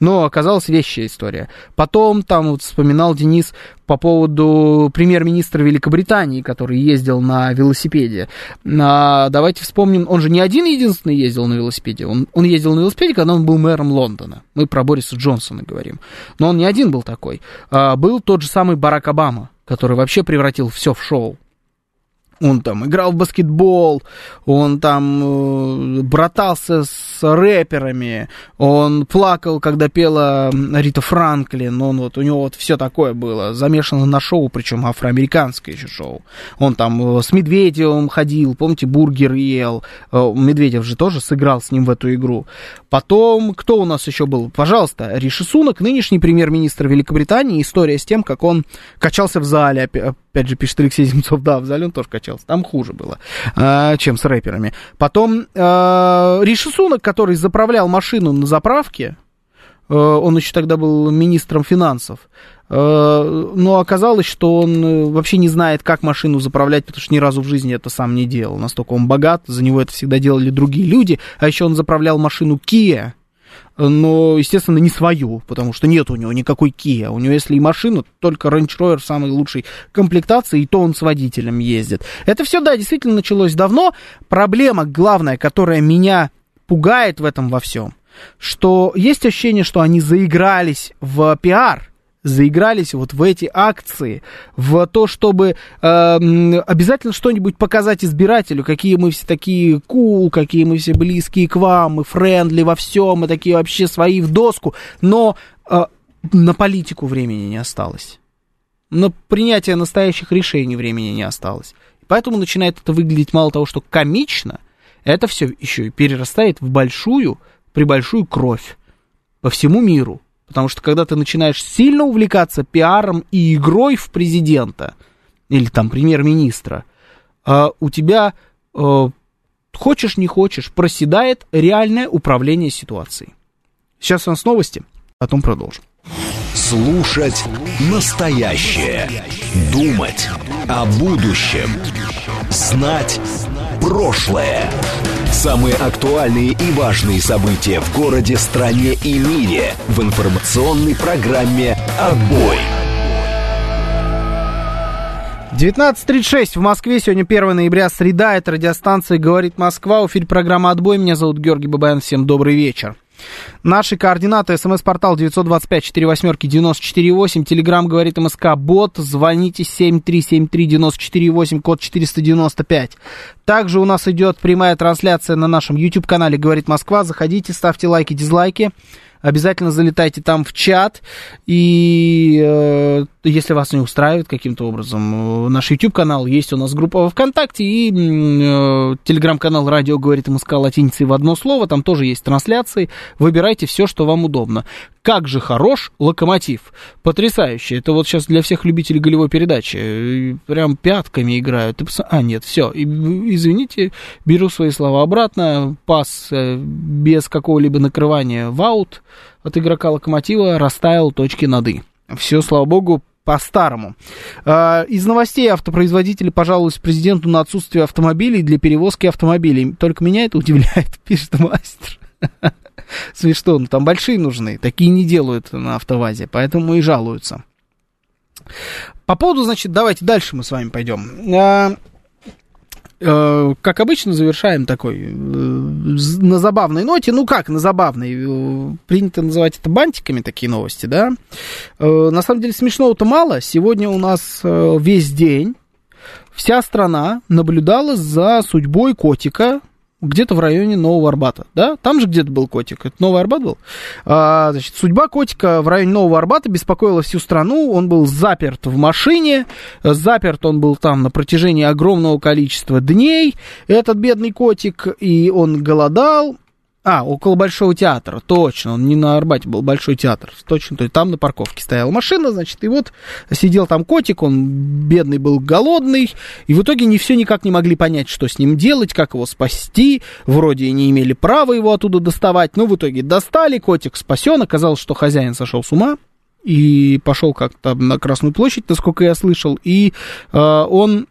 Но оказалась вещая история. Потом там вот вспоминал Денис по поводу премьер-министра Великобритании, который ездил на велосипеде. А, давайте вспомним, он же не один единственный ездил на велосипеде. Он, он ездил на велосипеде, когда он был мэром Лондона. Мы про Бориса Джонсона говорим. Но он не один был такой. А, был тот же самый Барак Обама, который вообще превратил все в шоу. Он там играл в баскетбол, он там э, братался с рэперами, он плакал, когда пела Рита Франклин, он вот, у него вот все такое было, замешано на шоу, причем афроамериканское еще шоу. Он там э, с Медведевым ходил, помните, бургер ел, Э, Медведев же тоже сыграл с ним в эту игру. Потом, кто у нас еще был? Пожалуйста, Риши Сунок, нынешний премьер-министр Великобритании, история с тем, как он качался в зале, опять же, пишет Алексей Земцов, да, в зале он тоже качался, там хуже было, э, чем с рэперами. Потом э, Риши Сунок, который заправлял машину на заправке, э, он еще тогда был министром финансов, э, но оказалось, что он э, вообще не знает, как машину заправлять, потому что ни разу в жизни это сам не делал. Настолько он богат, за него это всегда делали другие люди. А еще он заправлял машину Kia, но, естественно, не свою, потому что нет у него никакой Kia. У него, если и машина, только Range Rover самой лучшей комплектации, и то он с водителем ездит. Это все, да, действительно началось давно. Проблема главная, которая меня пугает в этом во всем, что есть ощущение, что они заигрались в пиар, заигрались вот в эти акции, в то, чтобы э, обязательно что-нибудь показать избирателю, какие мы все такие кул, какие мы все близкие к вам, мы френдли во всем, мы такие вообще свои в доску, но э, на политику времени не осталось. На принятие настоящих решений времени не осталось. Поэтому начинает это выглядеть мало того, что комично, это все еще и перерастает в большую, прибольшую кровь по всему миру. Потому что когда ты начинаешь сильно увлекаться пиаром и игрой в президента или там премьер-министра, э, у тебя, э, хочешь не хочешь, проседает реальное управление ситуацией. Сейчас у нас новости, потом продолжим. Слушать настоящее. Думать о будущем. Знать прошлое. Самые актуальные и важные события в городе, стране и мире в информационной программе «Отбой». 19.36 в Москве. Сегодня 1 ноября, среда. Это радиостанция «Говорит Москва». В программа «Отбой». Меня зовут Георгий Бабаян. Всем добрый вечер. Наши координаты. СМС-портал 925-48-94-8. Телеграмм говорит МСК Бот. Звоните 7373-94-8, код 495. Также у нас идет прямая трансляция на нашем YouTube-канале «Говорит Москва». Заходите, ставьте лайки, дизлайки. Обязательно залетайте там в чат. И э, если вас не устраивает каким-то образом, э, наш YouTube-канал, есть у нас группа во ВКонтакте и э, телеграм-канал «Радио говорит МСК» латиницей в одно слово. Там тоже есть трансляции. Выбирайте все, что вам удобно. Как же хорош локомотив. Потрясающе. Это вот сейчас для всех любителей голевой передачи. Э, Прям пятками играют. А, нет, все. Извините, беру свои слова обратно. Пас э, без какого-либо накрывания в аут от игрока локомотива расставил точки над «и». Все, слава богу, по-старому. А, Из новостей автопроизводители пожаловались президенту на отсутствие автомобилей для перевозки автомобилей. Только меня это удивляет, пишет мастер. Смешно, ну там большие нужны, такие не делают на автовазе, поэтому и жалуются. По поводу, значит, давайте дальше мы с вами пойдем. Э, Как обычно, завершаем такой э, на забавной ноте. Ну как на забавной? Э, Принято называть это бантиками такие новости, да? На самом деле смешного-то мало. Сегодня у нас весь день вся страна наблюдала за судьбой котика где-то в районе Нового Арбата, да? Там же где-то был котик. Это Новый Арбат был? А, значит, судьба котика в районе Нового Арбата беспокоила всю страну. Он был заперт в машине. Заперт он был там на протяжении огромного количества дней. Этот бедный котик, и он голодал. А, около Большого театра, точно, он не на Арбате был, Большой театр, точно, то есть там на парковке стояла машина, значит, и вот сидел там котик, он бедный был, голодный, и в итоге не все никак не могли понять, что с ним делать, как его спасти, вроде и не имели права его оттуда доставать, но в итоге достали, котик спасен, оказалось, что хозяин сошел с ума, и пошел как-то на Красную площадь, насколько я слышал, и э, он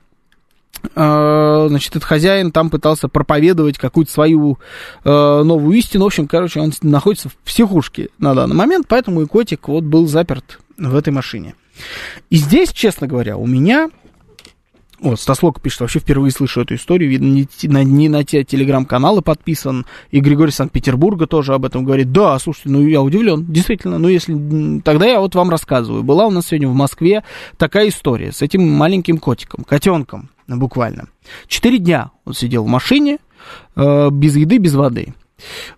значит, этот хозяин там пытался проповедовать какую-то свою э, новую истину. В общем, короче, он находится в психушке на данный момент, поэтому и котик вот был заперт в этой машине. И здесь, честно говоря, у меня Вот, Стаслок пишет, вообще впервые слышу эту историю, видно, не, на, не на те телеграм-каналы подписан, и Григорий Санкт-Петербурга тоже об этом говорит. Да, слушайте, ну я удивлен, действительно, ну если, тогда я вот вам рассказываю. Была у нас сегодня в Москве такая история с этим маленьким котиком, котенком, буквально. Четыре дня он сидел в машине, э, без еды, без воды.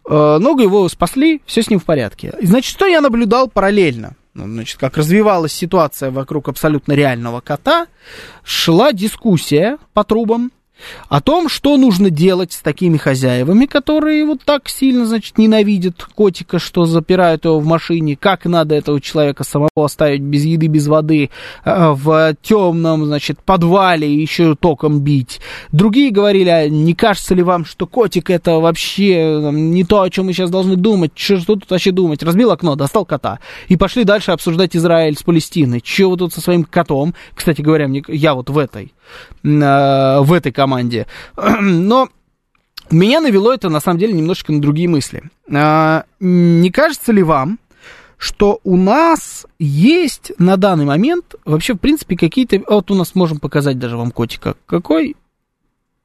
Э, ногу его спасли, все с ним в порядке. Значит, что я наблюдал параллельно? Ну, значит, как развивалась ситуация вокруг абсолютно реального кота, шла дискуссия по трубам о том, что нужно делать с такими хозяевами, которые вот так сильно, значит, ненавидят котика, что запирают его в машине, как надо этого человека самого оставить без еды, без воды, э, в темном, значит, подвале и еще током бить. Другие говорили, а не кажется ли вам, что котик это вообще не то, о чем мы сейчас должны думать, что, что тут вообще думать? Разбил окно, достал кота. И пошли дальше обсуждать Израиль с Палестиной. Чего вы тут со своим котом? Кстати говоря, мне, я вот в этой, э, в этой команде. Но меня навело это, на самом деле, немножечко на другие мысли. А, не кажется ли вам, что у нас есть на данный момент вообще, в принципе, какие-то... Вот у нас можем показать даже вам котика. Какой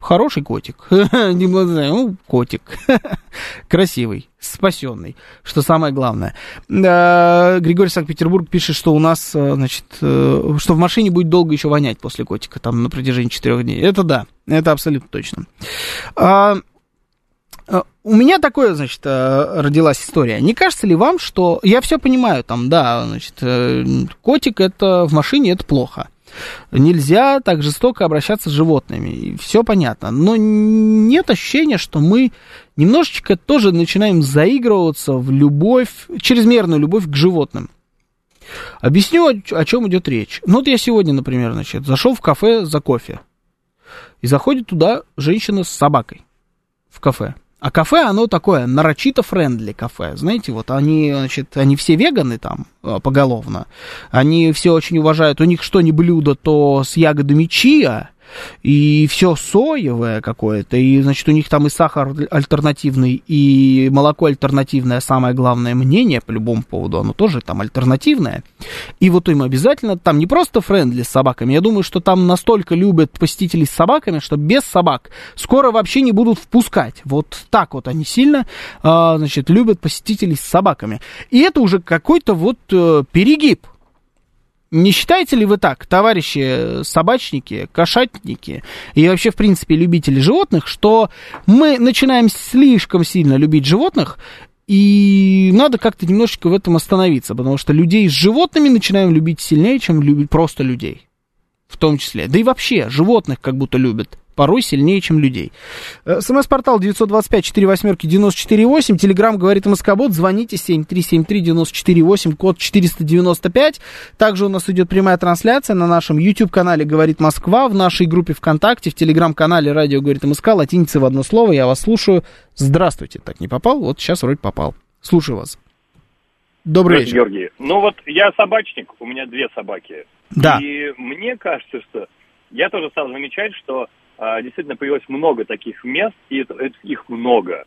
Хороший котик. ну, котик. Красивый, спасенный, что самое главное. Григорий Санкт-Петербург пишет, что у нас, э, значит, э, что в машине будет долго еще вонять после котика, там, на протяжении четырех дней. Это да, это абсолютно точно. А, э, у меня такое, значит, родилась история. Не кажется ли вам, что... Я все понимаю, там, да, значит, котик это в машине, это плохо. Нельзя так жестоко обращаться с животными. И все понятно. Но нет ощущения, что мы немножечко тоже начинаем заигрываться в любовь, чрезмерную любовь к животным. Объясню, о чем идет речь. Ну, вот я сегодня, например, значит, зашел в кафе за кофе. И заходит туда женщина с собакой в кафе. А кафе, оно такое нарочито френдли кафе. Знаете, вот они, значит, они все веганы там а, поголовно. Они все очень уважают. У них что не блюдо, то с ягодами чиа и все соевое какое-то, и, значит, у них там и сахар альтернативный, и молоко альтернативное, самое главное мнение по любому поводу, оно тоже там альтернативное. И вот им обязательно, там не просто френдли с собаками, я думаю, что там настолько любят посетителей с собаками, что без собак скоро вообще не будут впускать. Вот так вот они сильно, а, значит, любят посетителей с собаками. И это уже какой-то вот э, перегиб не считаете ли вы так, товарищи собачники, кошатники и вообще, в принципе, любители животных, что мы начинаем слишком сильно любить животных, и надо как-то немножечко в этом остановиться, потому что людей с животными начинаем любить сильнее, чем любить просто людей. В том числе. Да и вообще, животных как будто любят порой сильнее, чем людей. Э, СМС-портал 925-48-94-8. Телеграмм говорит Москобот. Звоните 7373-94-8, код 495. Также у нас идет прямая трансляция на нашем YouTube-канале «Говорит Москва», в нашей группе ВКонтакте, в Телеграм-канале «Радио говорит МСК». Латиница в одно слово. Я вас слушаю. Здравствуйте. Так, не попал? Вот сейчас вроде попал. Слушаю вас. Добрый вечер. Георгий. Ну вот я собачник, у меня две собаки. Да. И мне кажется, что я тоже стал замечать, что действительно появилось много таких мест, и их много.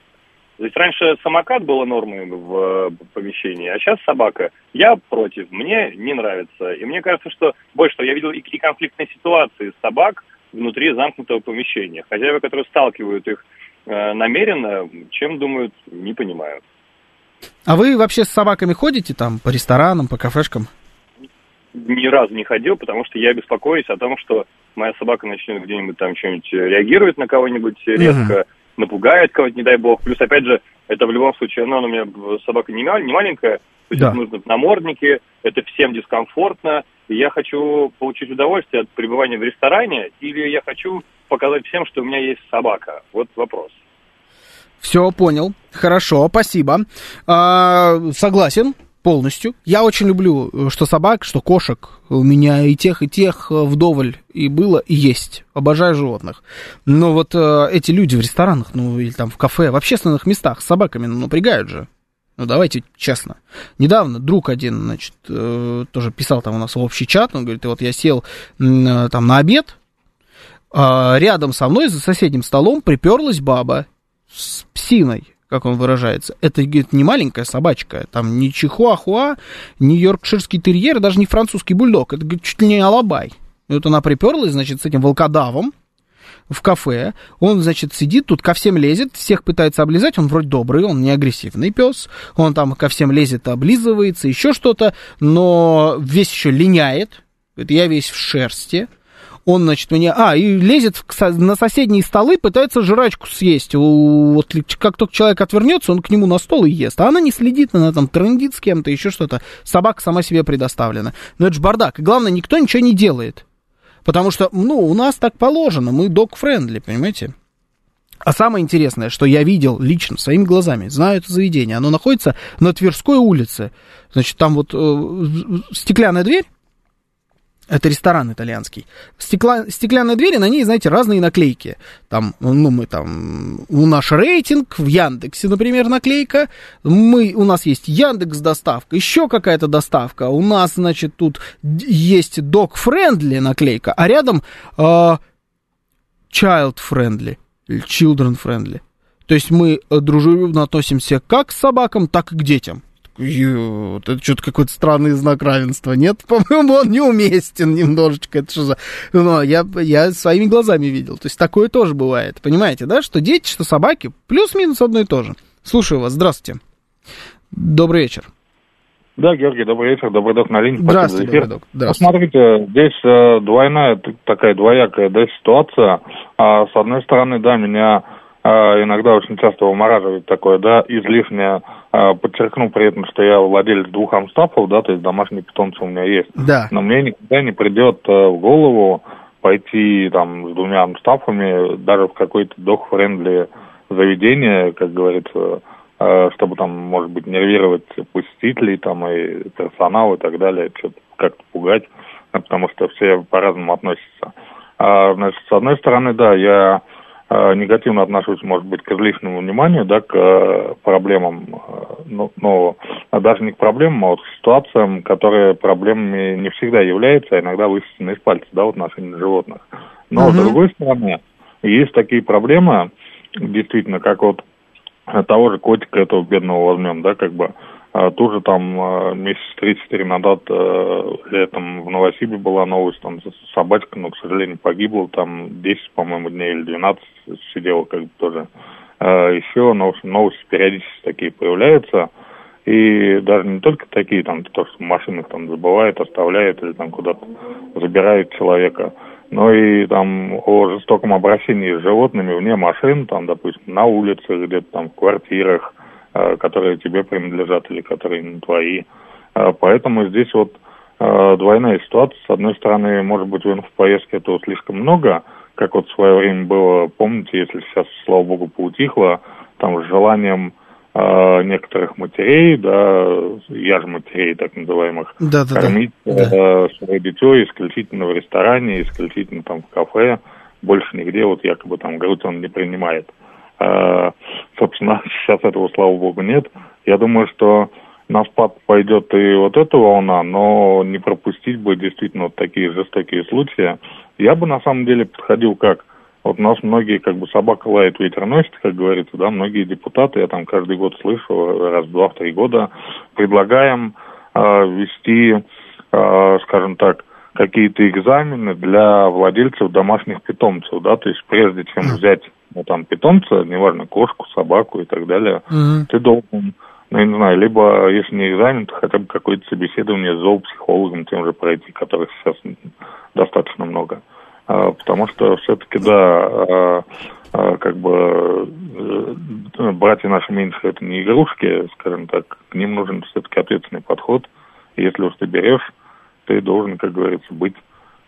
То есть раньше самокат было нормой в помещении, а сейчас собака. Я против, мне не нравится. И мне кажется, что больше того, я видел и, и конфликтные ситуации собак внутри замкнутого помещения. Хозяева, которые сталкивают их э, намеренно, чем думают, не понимаю. А вы вообще с собаками ходите там по ресторанам, по кафешкам? Ни разу не ходил, потому что я беспокоюсь о том, что моя собака начнет где-нибудь там что-нибудь э, реагировать на кого-нибудь резко, uh-huh. напугает кого-то, не дай бог. Плюс, опять же, это в любом случае, она у меня собака не, не маленькая, то есть да. нужно намордники, это всем дискомфортно. И я хочу получить удовольствие от пребывания в ресторане, или я хочу показать всем, что у меня есть собака. Вот вопрос. Все, понял. Хорошо, спасибо. А, согласен полностью. Я очень люблю, э, что собак, что кошек. У меня и тех, и тех э, вдоволь и было, и есть. Обожаю животных. Но вот э, эти люди в ресторанах, ну, или там в кафе, в общественных местах с собаками ну, напрягают же. Ну, давайте честно. Недавно друг один, значит, э, тоже писал там у нас в общий чат, он говорит, вот я сел э, там на обед, э, рядом со мной за соседним столом приперлась баба с псиной как он выражается, это, говорит, не маленькая собачка, там не чихуахуа, не йоркширский терьер, даже не французский бульдог, это, говорит, чуть ли не алабай. И вот она приперлась, значит, с этим волкодавом в кафе. Он, значит, сидит тут, ко всем лезет, всех пытается облизать. Он вроде добрый, он не агрессивный пес. Он там ко всем лезет, облизывается, еще что-то. Но весь еще линяет. Говорит, я весь в шерсти. Он, значит, мне... А, и лезет на соседние столы, пытается жрачку съесть. Вот как только человек отвернется, он к нему на стол и ест. А она не следит, она там трындит с кем-то, еще что-то. Собака сама себе предоставлена. Но это же бардак. И главное, никто ничего не делает. Потому что, ну, у нас так положено, мы док-френдли, понимаете? А самое интересное, что я видел лично, своими глазами, знаю это заведение, оно находится на Тверской улице. Значит, там вот э, стеклянная дверь, это ресторан итальянский. Стекла, стеклянная дверь, и на ней, знаете, разные наклейки. Там, ну, мы там, у наш рейтинг в Яндексе, например, наклейка. Мы, у нас есть Яндекс доставка, еще какая-то доставка. У нас, значит, тут есть dog friendly наклейка, а рядом э, child friendly children friendly. То есть мы э, дружелюбно относимся как к собакам, так и к детям. Это что-то какой-то странный знак равенства. Нет, по-моему, он неуместен немножечко. Это что за... Ну, я, я своими глазами видел. То есть такое тоже бывает. Понимаете, да? Что дети, что собаки. Плюс-минус одно и то же. Слушаю вас. Здравствуйте. Добрый вечер. Да, Георгий, добрый вечер, добрый док на линии. Здравствуйте, добрый док. Здравствуйте. Посмотрите, здесь э, двойная такая двоякая да, ситуация. А, с одной стороны, да, меня э, иногда очень часто вымораживает такое, да, излишнее, подчеркну при этом, что я владелец двух амстафов, да, то есть домашние питомцы у меня есть. Да. Но мне никогда не придет э, в голову пойти там с двумя амстафами даже в какое-то док-френдли заведение, как говорится, э, чтобы там, может быть, нервировать посетителей там и персонал и так далее, что-то как-то пугать, э, потому что все по-разному относятся. А, значит, с одной стороны, да, я негативно отношусь, может быть, к излишнему вниманию, да, к э, проблемам, э, но, но даже не к проблемам, а вот к ситуациям, которые проблемами не всегда являются, а иногда высосаны из пальца, да, в отношении животных. Но, с Мгм. другой стороны, есть такие проблемы, действительно, как вот э, того же котика этого бедного возьмем, да, как бы, а, тут же там э, месяц три-четыре назад э, летом в Новосибе была новость, там собачка, но, к сожалению, погибла, там 10, по-моему, дней или 12 сидела как бы тоже. Э, Еще, ну, новости периодически такие появляются, и даже не только такие, там, то, что в там забывают, оставляют или там куда-то забирают человека, но и там о жестоком обращении с животными вне машин, там, допустим, на улице, где-то там в квартирах, которые тебе принадлежат или которые не твои. Э, Поэтому здесь вот э, двойная ситуация. С одной стороны, может быть, в поездке этого слишком много, как вот в свое время было, помните, если сейчас, слава богу, поутихло, там с желанием э, некоторых матерей, да, я же матерей так называемых, Да-да-да. кормить э, свое дитё исключительно в ресторане, исключительно там в кафе, больше нигде, вот якобы там грудь он не принимает. Э, собственно, сейчас этого, слава богу, нет. Я думаю, что на спад пойдет и вот эта волна, но не пропустить бы действительно вот такие жестокие случаи. Я бы на самом деле подходил как? Вот у нас многие как бы собака лает, ветер носит, как говорится, да, многие депутаты, я там каждый год слышу, раз в два-три года, предлагаем э, ввести, э, скажем так, какие-то экзамены для владельцев домашних питомцев, да, то есть прежде чем взять, ну, там, питомца, неважно, кошку, собаку и так далее, Мгм. ты должен, ну, я не знаю, либо, если не экзамен, то хотя бы какое-то собеседование с зоопсихологом тем же пройти, которых сейчас достаточно много. А, Потому что все-таки, да, а, а, как бы э, братья наши меньшие это не игрушки, скажем так, к ним нужен все-таки ответственный подход. И если уж ты берешь, ты должен, как говорится, быть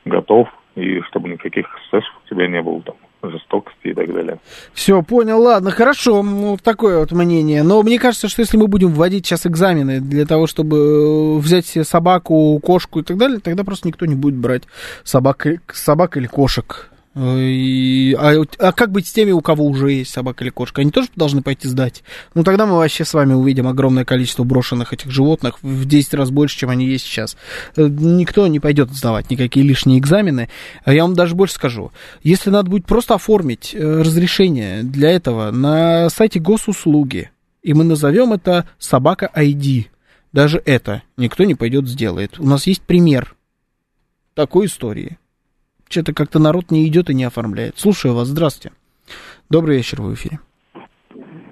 готов, и чтобы никаких эксцессов у тебя не было там, жестокости и так далее. Все, понял, ладно, хорошо, ну, такое вот мнение. Но мне кажется, что если мы будем вводить сейчас экзамены для того, чтобы э, взять себе собаку, кошку и так далее, тогда просто никто не будет брать собак, собак или кошек. А, а как быть с теми, у кого уже есть собака или кошка? Они тоже должны пойти сдать? Ну, тогда мы вообще с вами увидим огромное количество брошенных этих животных в 10 раз больше, чем они есть сейчас. Э, Никто не пойдет сдавать никакие лишние экзамены. А Я вам даже больше скажу. Если надо будет просто оформить э, разрешение для этого на сайте госуслуги, и мы назовем это собака ID, даже это никто не пойдет сделает. У нас есть пример такой истории. Что-то как-то народ не идет и не оформляет. Слушаю вас, здравствуйте. Добрый вечер, в эфире.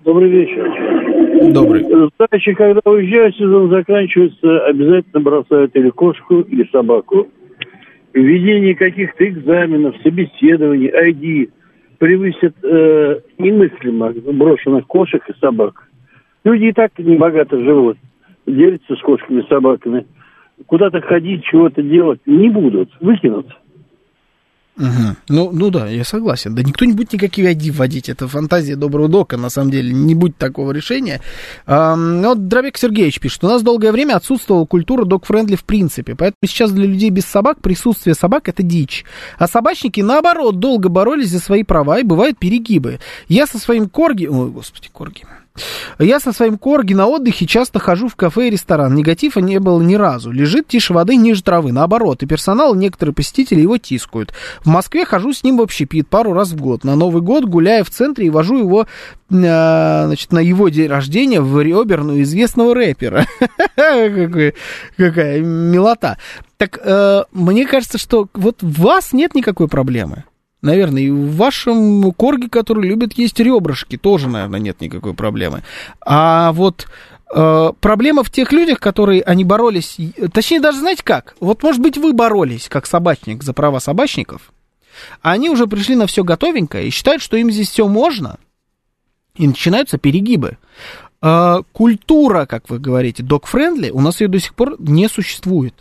Добрый вечер. Добрый. Дачи, когда уезжают, сезон заканчивается, обязательно бросают или кошку, или собаку. Введение каких-то экзаменов, собеседований, ID превысит э, немыслимо брошенных кошек и собак. Люди и так небогато живут, делятся с кошками и собаками. Куда-то ходить, чего-то делать не будут, выкинут. Угу. Ну, ну да, я согласен. Да никто не будет никакие ID вводить. Это фантазия доброго дока, на самом деле. Не будет такого решения. А, вот Дробек Сергеевич пишет. У нас долгое время отсутствовала культура док-френдли в принципе. Поэтому сейчас для людей без собак присутствие собак это дичь. А собачники, наоборот, долго боролись за свои права и бывают перегибы. Я со своим корги... Ой, господи, корги. Я со своим корги на отдыхе часто хожу в кафе и ресторан. Негатива не было ни разу. Лежит тише воды, ниже травы. Наоборот, и персонал, и некоторые посетители его тискают. В Москве хожу с ним в общепит пару раз в год. На Новый год гуляю в центре и вожу его э, значит, на его день рождения в реберную известного рэпера. Какая милота. Так, э, мне кажется, что вот в вас нет никакой проблемы. Наверное, и в вашем корге, который любит есть ребрышки, тоже, наверное, нет никакой проблемы. А вот э, проблема в тех людях, которые они боролись, точнее даже знаете как? Вот может быть вы боролись как собачник за права собачников, а они уже пришли на все готовенькое и считают, что им здесь все можно, и начинаются перегибы. Э, культура, как вы говорите, dog-friendly, у нас ее до сих пор не существует.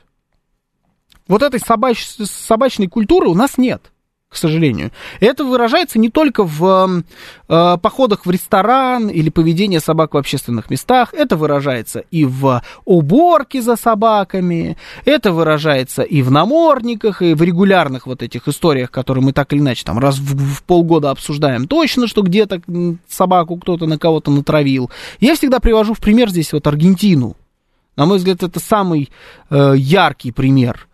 Вот этой собач, собачной культуры у нас нет к сожалению. Это выражается не только в э, походах в ресторан или поведении собак в общественных местах, это выражается и в уборке за собаками, это выражается и в намордниках, и в регулярных вот этих историях, которые мы так или иначе там раз в, в полгода обсуждаем точно, что где-то собаку кто-то на кого-то натравил. Я всегда привожу в пример здесь вот Аргентину. На мой взгляд, это самый э, яркий пример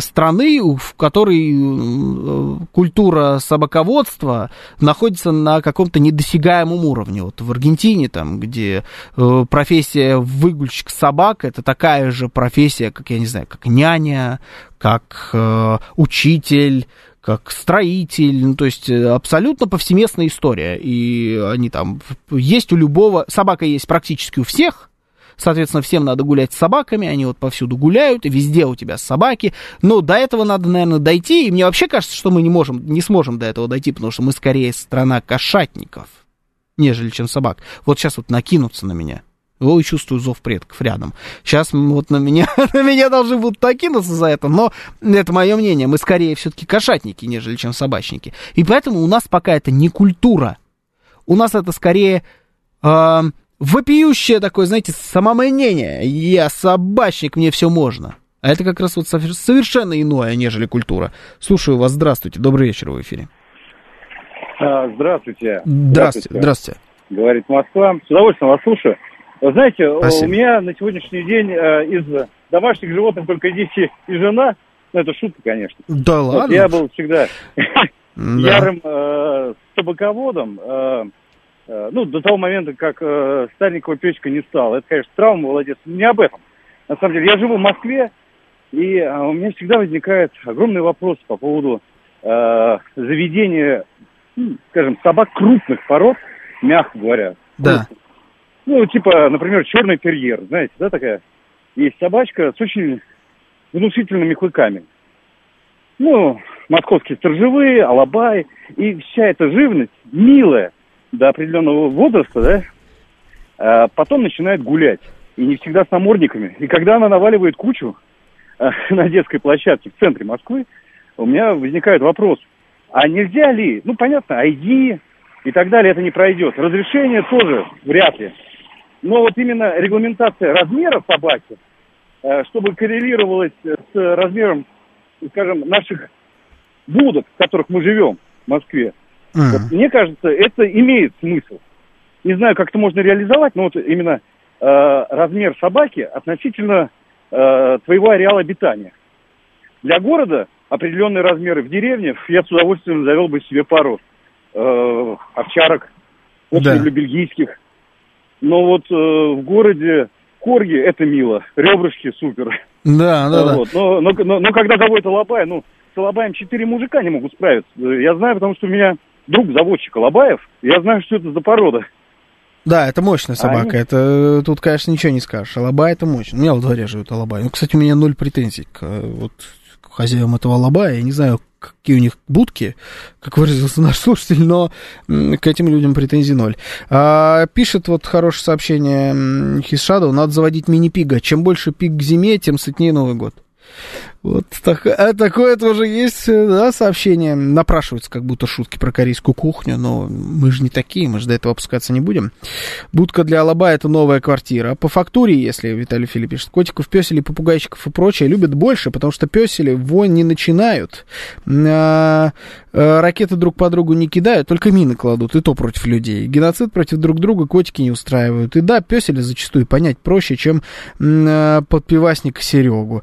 страны, в которой э, культура собаководства находится на каком-то недосягаемом уровне. Вот в Аргентине, там, где э, профессия выгульщик собак, это такая же профессия, как, я не знаю, как няня, как э, учитель, как строитель, ну, то есть абсолютно повсеместная история. И они там есть у любого, собака есть практически у всех, Соответственно, всем надо гулять с собаками, они вот повсюду гуляют, и везде у тебя собаки. Но до этого надо, наверное, дойти. И мне вообще кажется, что мы не можем, не сможем до этого дойти, потому что мы скорее страна кошатников, нежели чем собак. Вот сейчас вот накинутся на меня. Ой, чувствую зов предков рядом. Сейчас вот на меня, на меня должны будут накинуться за это, но это мое мнение. Мы скорее все-таки кошатники, нежели чем собачники. И поэтому у нас пока это не культура. У нас это скорее э, вопиющее такое, знаете, самомнение. Я собачник, мне все можно. А это как раз вот совершенно иное, нежели культура. Слушаю вас, здравствуйте, добрый вечер в эфире. А, здравствуйте. Здравствуйте, здравствуйте. Говорит Москва. С удовольствием вас слушаю. Вы знаете, Спасибо. у меня на сегодняшний день э, из домашних животных только дети и жена. Ну, это шутка, конечно. Да вот ладно? Я был всегда ярым э, собаководом. Э, ну, до того момента, как э, Стальникова печка не стала. Это, конечно, травма, молодец. Не об этом. На самом деле, я живу в Москве, и э, у меня всегда возникает огромный вопрос по поводу э, заведения, ну, скажем, собак крупных пород, мягко говоря. Да. Ну, типа, например, черный терьер, знаете, да, такая? Есть собачка с очень внушительными клыками. Ну, московские сторожевые, алабай. И вся эта живность милая, до определенного возраста, да, а потом начинает гулять. И не всегда с намордниками. И когда она наваливает кучу а, на детской площадке в центре Москвы, у меня возникает вопрос, а нельзя ли, ну понятно, ID и так далее, это не пройдет. Разрешение тоже вряд ли. Но вот именно регламентация размера собаки, чтобы коррелировалась с размером, скажем, наших будок, в которых мы живем в Москве, Mm. Вот, мне кажется, это имеет смысл. Не знаю, как это можно реализовать, но вот именно э, размер собаки относительно э, твоего ареала обитания. Для города определенные размеры. В деревне я с удовольствием завел бы себе пару э, овчарок, да. для бельгийских. Но вот э, в городе корги это мило, ребрышки супер. Да, да, вот. да. Но, но, но, но когда заводит алабай, ну, Алабаем четыре мужика не могут справиться. Я знаю, потому что у меня друг заводчик Алабаев. Я знаю, что это за порода. Да, это мощная собака. они- Это э, тут, конечно, ничего не скажешь. Алабай это мощно. У меня во дворе живет Алабай. Ну, кстати, у меня ноль претензий к, э, вот, к хозяевам этого Алабая. Я не знаю, какие у них будки, как выразился наш слушатель, но к этим людям претензий ноль. А, пишет вот хорошее сообщение His Shadow, надо заводить мини-пига. Чем больше пиг к зиме, тем сытнее Новый год. Вот так- а такое тоже есть, э, да, сообщение. Напрашиваются как будто шутки про корейскую кухню, но мы же не такие, мы же до этого опускаться не будем. Будка для Алаба это новая квартира. По фактуре, если Виталий Филипп пишет, котиков, песелей, попугайчиков и прочее любят больше, потому что песели вонь не начинают. А, а, ракеты друг по другу не кидают, только мины кладут, и то против людей. Геноцид против друг друга котики не устраивают. И да, песели зачастую понять проще, чем а, подпивасника Серегу.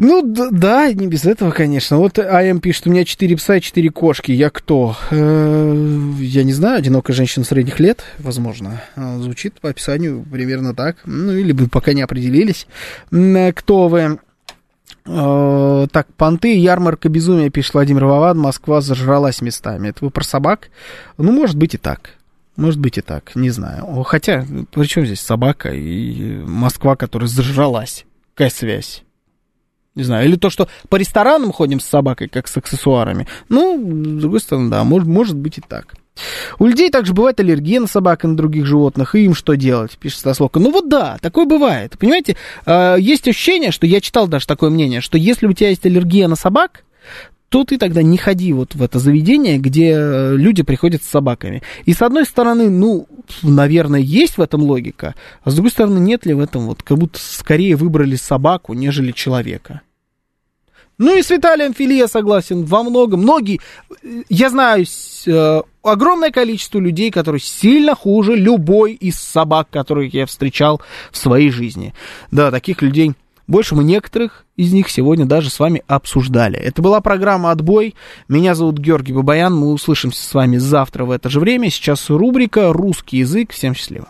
Ну, да, не без этого, конечно. Вот АМ пишет, у меня четыре пса и четыре кошки. Я кто? Э, Я не знаю, одинокая женщина средних лет, возможно. А, Звучит по описанию примерно так. Ну, или вы пока не определились. Э, Кто вы? Э, Так, понты, ярмарка безумия, пишет Владимир Вован, Москва зажралась местами. Это вы про собак? Ну, может быть и так. Может быть и так, не знаю. Хотя, при чем здесь собака и Москва, которая зажралась? Какая связь? Не знаю, или то, что по ресторанам ходим с собакой, как с аксессуарами. Ну, с другой стороны, да, может, может быть и так. У людей также бывает аллергия на собак и на других животных, и им что делать, пишет Стасловка. Ну вот да, такое бывает. Понимаете, э, есть ощущение, что я читал даже такое мнение, что если у тебя есть аллергия на собак, то ты тогда не ходи вот в это заведение, где э, люди приходят с собаками. И с одной стороны, ну, наверное, есть в этом логика, а с другой стороны, нет ли в этом вот, как будто скорее выбрали собаку, нежели человека. Ну и с Виталием Фили я согласен во многом. Многие, э, я знаю э, огромное количество людей, которые сильно хуже любой из собак, которых я встречал в своей жизни. Да, таких людей больше мы некоторых из них сегодня даже с вами обсуждали. Это была программа «Отбой». Меня зовут Георгий Бабаян. Мы услышимся с вами завтра в это же время. Сейчас рубрика «Русский язык». Всем счастливо.